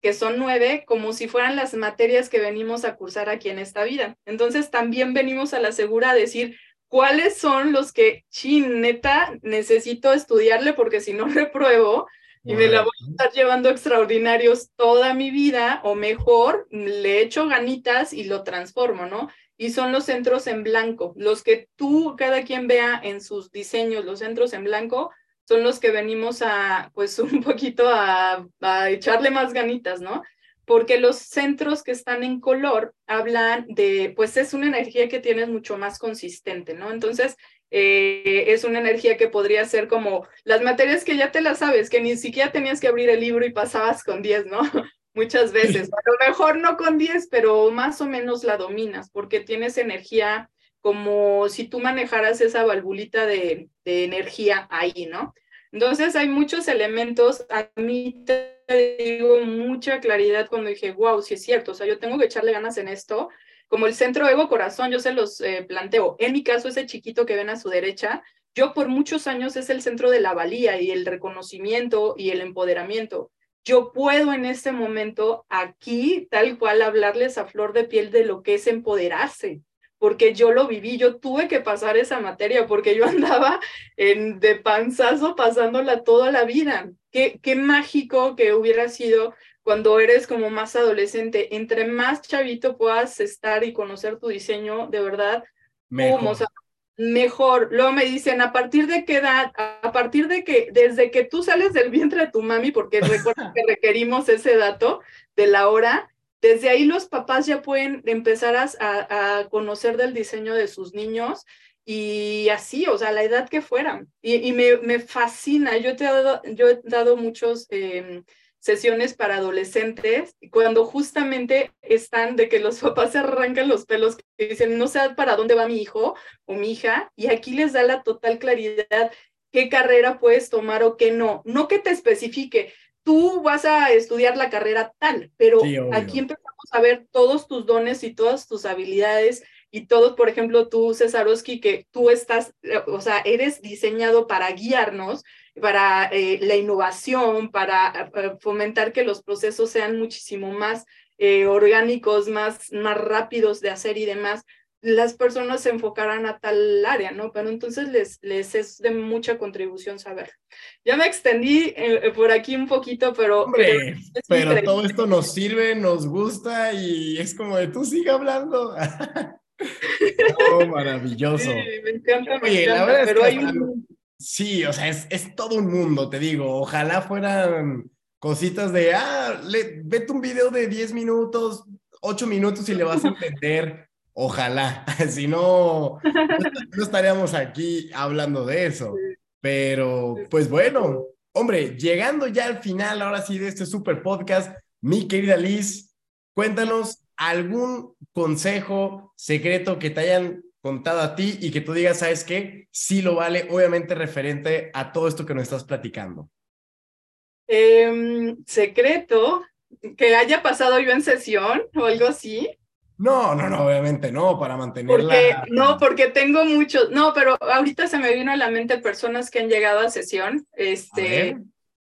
que son nueve, como si fueran las materias que venimos a cursar aquí en esta vida. Entonces también venimos a la segura a decir cuáles son los que, chin, neta, necesito estudiarle porque si no [LAUGHS] repruebo y me la voy a estar llevando extraordinarios toda mi vida, o mejor, le echo ganitas y lo transformo, ¿no? Y son los centros en blanco, los que tú, cada quien vea en sus diseños, los centros en blanco, son los que venimos a, pues [LAUGHS] un poquito a, a, echarle más ganitas, ¿no? Porque los centros que están en color hablan de, pues es una energía que tienes mucho más consistente, ¿no? Entonces, eh, es una energía que podría ser como las materias que ya te las sabes, que ni siquiera tenías que abrir el libro y pasabas con 10, ¿no? [LAUGHS] Muchas veces. [LAUGHS] A lo mejor no con 10, pero más o menos la dominas, porque tienes energía como si tú manejaras esa valvulita de, energía ahí, ¿no? Entonces hay muchos elementos, a mí te digo mucha claridad cuando dije, wow, sí es cierto, o sea, yo tengo que echarle ganas en esto, como el centro ego corazón, yo se los eh, planteo. En mi caso, ese chiquito que ven a su derecha, yo por muchos años es el centro de la valía y el reconocimiento y el empoderamiento. Yo puedo en este momento aquí, tal cual, hablarles a flor de piel de lo que es empoderarse, porque yo lo viví, yo tuve que pasar esa materia, porque yo [LAUGHS] andaba en, de panzazo pasándola toda la vida. Qué, qué mágico que hubiera sido cuando eres como más adolescente, entre más chavito puedas estar y conocer tu diseño, de verdad, mejor. mejor. Luego me dicen, ¿a partir de qué edad? A partir de que, desde que tú sales del vientre de tu mami, porque recuerda [LAUGHS] que requerimos ese dato de la hora, desde ahí los papás ya pueden empezar a, a, conocer del diseño de sus niños y así, o sea, la edad que fueran. Y, me, me, fascina. Yo te he dado, yo he dado muchos... Eh, sesiones para adolescentes, cuando justamente están de que los [LAUGHS] papás se arrancan los pelos y dicen, no sé para dónde va mi hijo o mi hija, y aquí les da la total claridad qué carrera puedes tomar o qué no. No que te especifique, tú vas a estudiar la carrera tal, pero aquí empezamos a ver todos tus dones y todas tus habilidades y todos, por ejemplo, tú, Cesarowski, que tú estás, eh, o sea, eres diseñado para guiarnos, para eh, la innovación, para, eh, fomentar que los procesos sean muchísimo más orgánicos, más, más rápidos de hacer y demás, las personas se enfocarán a tal área, ¿no? Pero entonces les, les es de mucha contribución saber. Ya me extendí por aquí un poquito, pero... Hombre, pero, todo esto nos sirve, nos gusta y es como de tú sigue hablando. [LAUGHS] Oh, maravilloso. Sí, me encanta, me encanta, pero hay un... Sí, o sea, es, es, todo un mundo, te digo. Ojalá fueran cositas de, ah, le, vete un video de 10 minutos, 8 minutos y le vas a [LAUGHS] entender. Ojalá, [LAUGHS] si no, [LAUGHS] no estaríamos aquí hablando de eso. Pero, pues bueno, hombre, llegando ya al final, ahora sí, de este super podcast, mi querida Liz, cuéntanos algún consejo secreto que te hayan contado a ti y que tú digas, ¿sabes qué? Sí lo vale, obviamente referente a todo esto que nos estás platicando. Em, secreto, que haya pasado yo en sesión o algo así. No, no, no, obviamente no, para mantenerla. Porque, no, porque tengo muchos, no, pero ahorita se me vino a la mente personas que han llegado a sesión, este,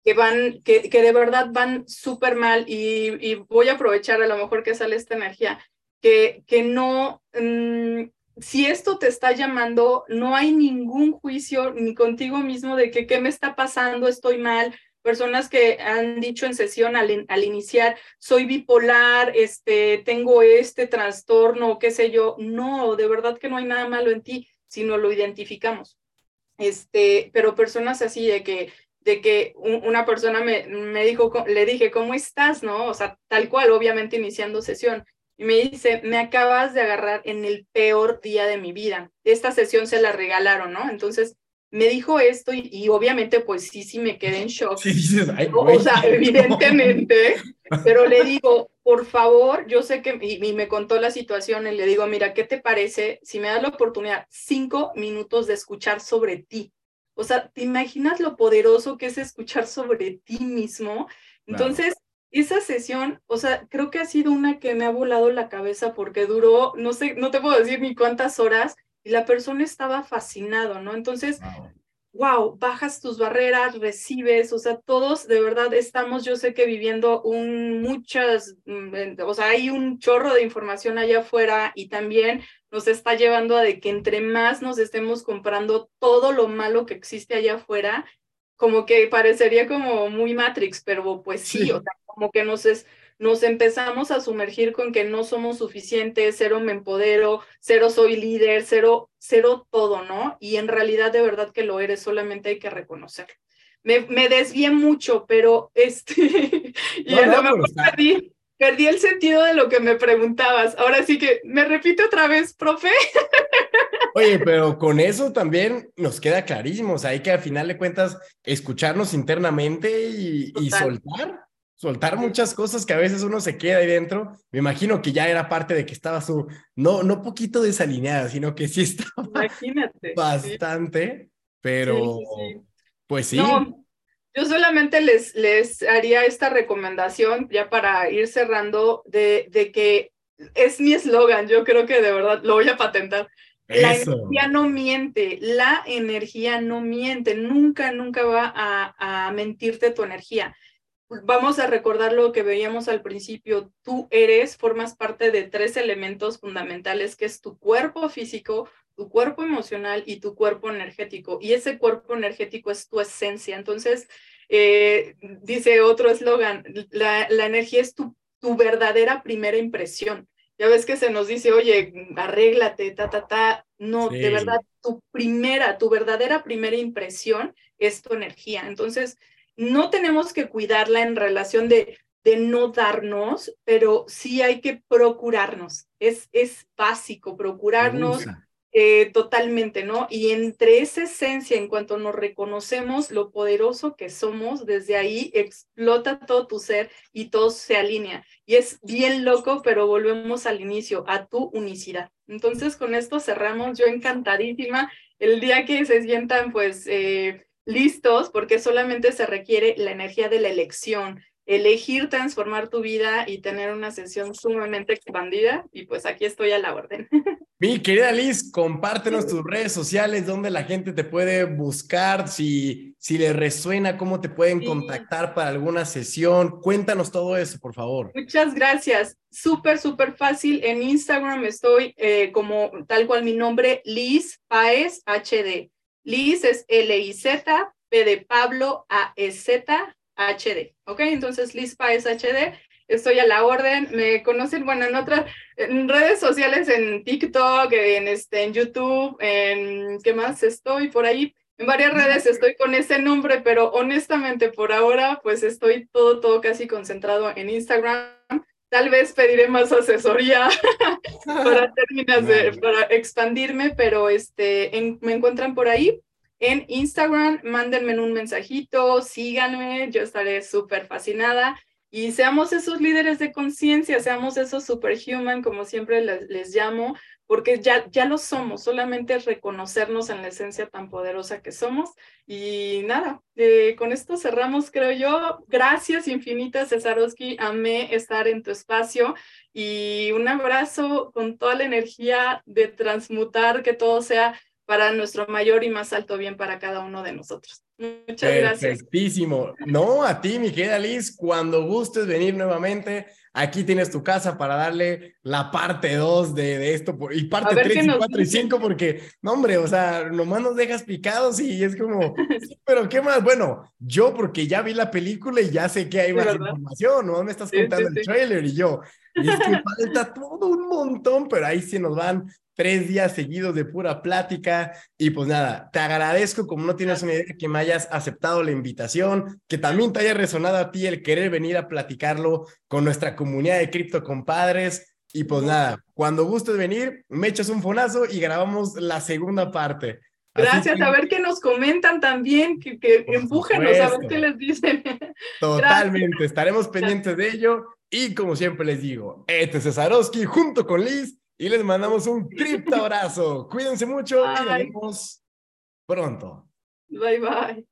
que van, que, que de verdad van súper mal y, voy a aprovechar a lo mejor que sale esta energía, que, que no, mm, si esto te está llamando, no hay ningún juicio ni contigo mismo de que qué me está pasando, estoy mal. Personas que han dicho en sesión al, al iniciar, soy bipolar, este, tengo este trastorno, qué sé yo. No, de verdad que no hay nada malo en ti, si no lo identificamos. Este, pero personas así de que de que una persona me, me dijo, le dije, ¿cómo estás? ¿No? O sea, tal cual, obviamente iniciando sesión. Y me dice, me acabas de agarrar en el peor día de mi vida. Esta sesión se la regalaron, ¿no? Entonces, me dijo esto y, obviamente, pues sí, sí me quedé en shock. Sí, o sea, [LAUGHS] evidentemente, pero le digo, por favor, yo sé que, y, y, me contó la situación y le digo, mira, ¿qué te parece si me das la oportunidad, cinco minutos de escuchar sobre ti? O sea, ¿te imaginas lo poderoso que es escuchar sobre ti mismo? Entonces, esa sesión, o sea, creo que ha sido una que me ha volado la cabeza porque duró, no sé, no te puedo decir ni cuántas horas, y la persona estaba fascinado, ¿no? Entonces, wow, bajas tus barreras, recibes, o sea, todos de verdad estamos, yo sé que viviendo un muchas, mm, o sea, hay un chorro de información allá afuera y también nos está llevando a de que entre más nos estemos comprando todo lo malo que existe allá afuera, como que parecería como muy Matrix, pero pues sí, o sea, como que nos es, nos empezamos a sumergir con que no somos suficientes, cero me empodero, cero soy líder, cero, cero todo, ¿no? Y en realidad de verdad que lo eres, solamente hay que reconocerlo. Me, me desvié mucho, pero [LAUGHS] este, y lo perdí, perdí el sentido de lo que me preguntabas. Ahora sí que, ¿me repite otra vez, profe? Oye, pero con eso también nos queda clarísimo, o sea, hay que al final de cuentas escucharnos internamente y, y soltar soltar muchas cosas que a veces uno se queda ahí dentro. Me imagino que ya era parte de que estaba su, no, no poquito desalineada, sino que sí [LAUGHS] estaba Imagínate, bastante, pero pues sí. yo solamente les, les haría esta recomendación ya para ir cerrando de, de que es mi eslogan, yo creo que de verdad lo voy a patentar. La energía no miente, la energía no miente, nunca, nunca va a, a, mentirte tu energía. Vamos a recordar lo que veíamos al principio, tú eres, formas parte de tres elementos fundamentales, que es tu cuerpo físico, tu cuerpo emocional y tu cuerpo energético. Y ese cuerpo energético es tu esencia. Entonces, eh, dice otro eslogan, la, la energía es tu, tu verdadera primera impresión. Ya ves que se nos dice, oye, arréglate, ta, ta, ta. No, de verdad, tu primera, tu verdadera primera impresión es tu energía. Entonces, no tenemos que cuidarla en relación de, de no darnos, pero sí hay que procurarnos. Es, es básico, procurarnos, eh, totalmente, ¿no? Y entre esa esencia, en cuanto nos reconocemos lo poderoso que somos, desde ahí explota todo tu ser y todo se alinea. Y es bien loco, pero volvemos al inicio, a tu unicidad. Entonces, con esto cerramos. Yo encantadísima. El día que se sientan, pues, eh, listos, porque solamente se requiere la energía de la elección, elegir transformar tu vida y tener una sesión sumamente expandida. Y pues aquí estoy a la orden. [LAUGHS] Mi querida Liz, compártenos tus redes sociales, donde la gente te puede buscar, si, si le resuena, cómo te pueden contactar para alguna sesión. Cuéntanos todo eso, por favor. Muchas gracias. Súper, súper fácil. En Instagram estoy eh, como tal cual mi nombre, Liz Paez HD. Liz es L-I-Z, P de Pablo, A-E-Z, HD. ¿Ok? Entonces, Liz Paez HD estoy a la orden. Me conocen, bueno, en otras en redes sociales, en TikTok, en, este, en YouTube, en qué más estoy por ahí. En varias redes estoy con ese nombre, pero honestamente por ahora, pues estoy todo, todo casi concentrado en Instagram. Tal vez pediré más asesoría [LAUGHS] para terminar de, para expandirme, pero este, me encuentran por ahí. En Instagram, mándenme un mensajito, síganme, yo estaré súper fascinada. Y seamos esos líderes de conciencia, seamos esos superhuman, como siempre les, llamo, porque ya, ya lo somos, solamente reconocernos en la esencia tan poderosa que somos. Y nada, eh, con esto cerramos, creo yo. Gracias infinitas, Cesarowski, amé estar en tu espacio y un abrazo con toda la energía de transmutar, que todo sea para nuestro mayor y más alto bien para cada uno de nosotros. Muchas gracias. Perfectísimo. No, a ti, mi querida Liz, cuando gustes venir nuevamente, aquí tienes tu casa para darle la parte 2 de, de, esto, y parte 3 y 4 y 5, porque, no, hombre, o sea, nomás nos dejas picados y es como, pero ¿qué más? Bueno, yo porque ya vi la película y ya sé que hay más información, ¿no? Me estás contando el trailer y yo, y es que falta todo un montón, pero ahí sí nos van tres días seguidos de pura plática. Y pues nada, te agradezco como no tienes una idea que me hayas aceptado la invitación, que también te haya resonado a ti el querer venir a platicarlo con nuestra comunidad de cripto compadres. Y pues nada, cuando gustes venir, me echas un fonazo y grabamos la segunda parte. Gracias, a ver qué nos comentan también, que, que empújenos a ver qué les dicen. [LAUGHS] Totalmente, estaremos pendientes de ello. Y como siempre les digo, este es Cesarowski junto con Liz y les mandamos un cripto abrazo. Cuídense mucho y nos vemos pronto. Bye bye.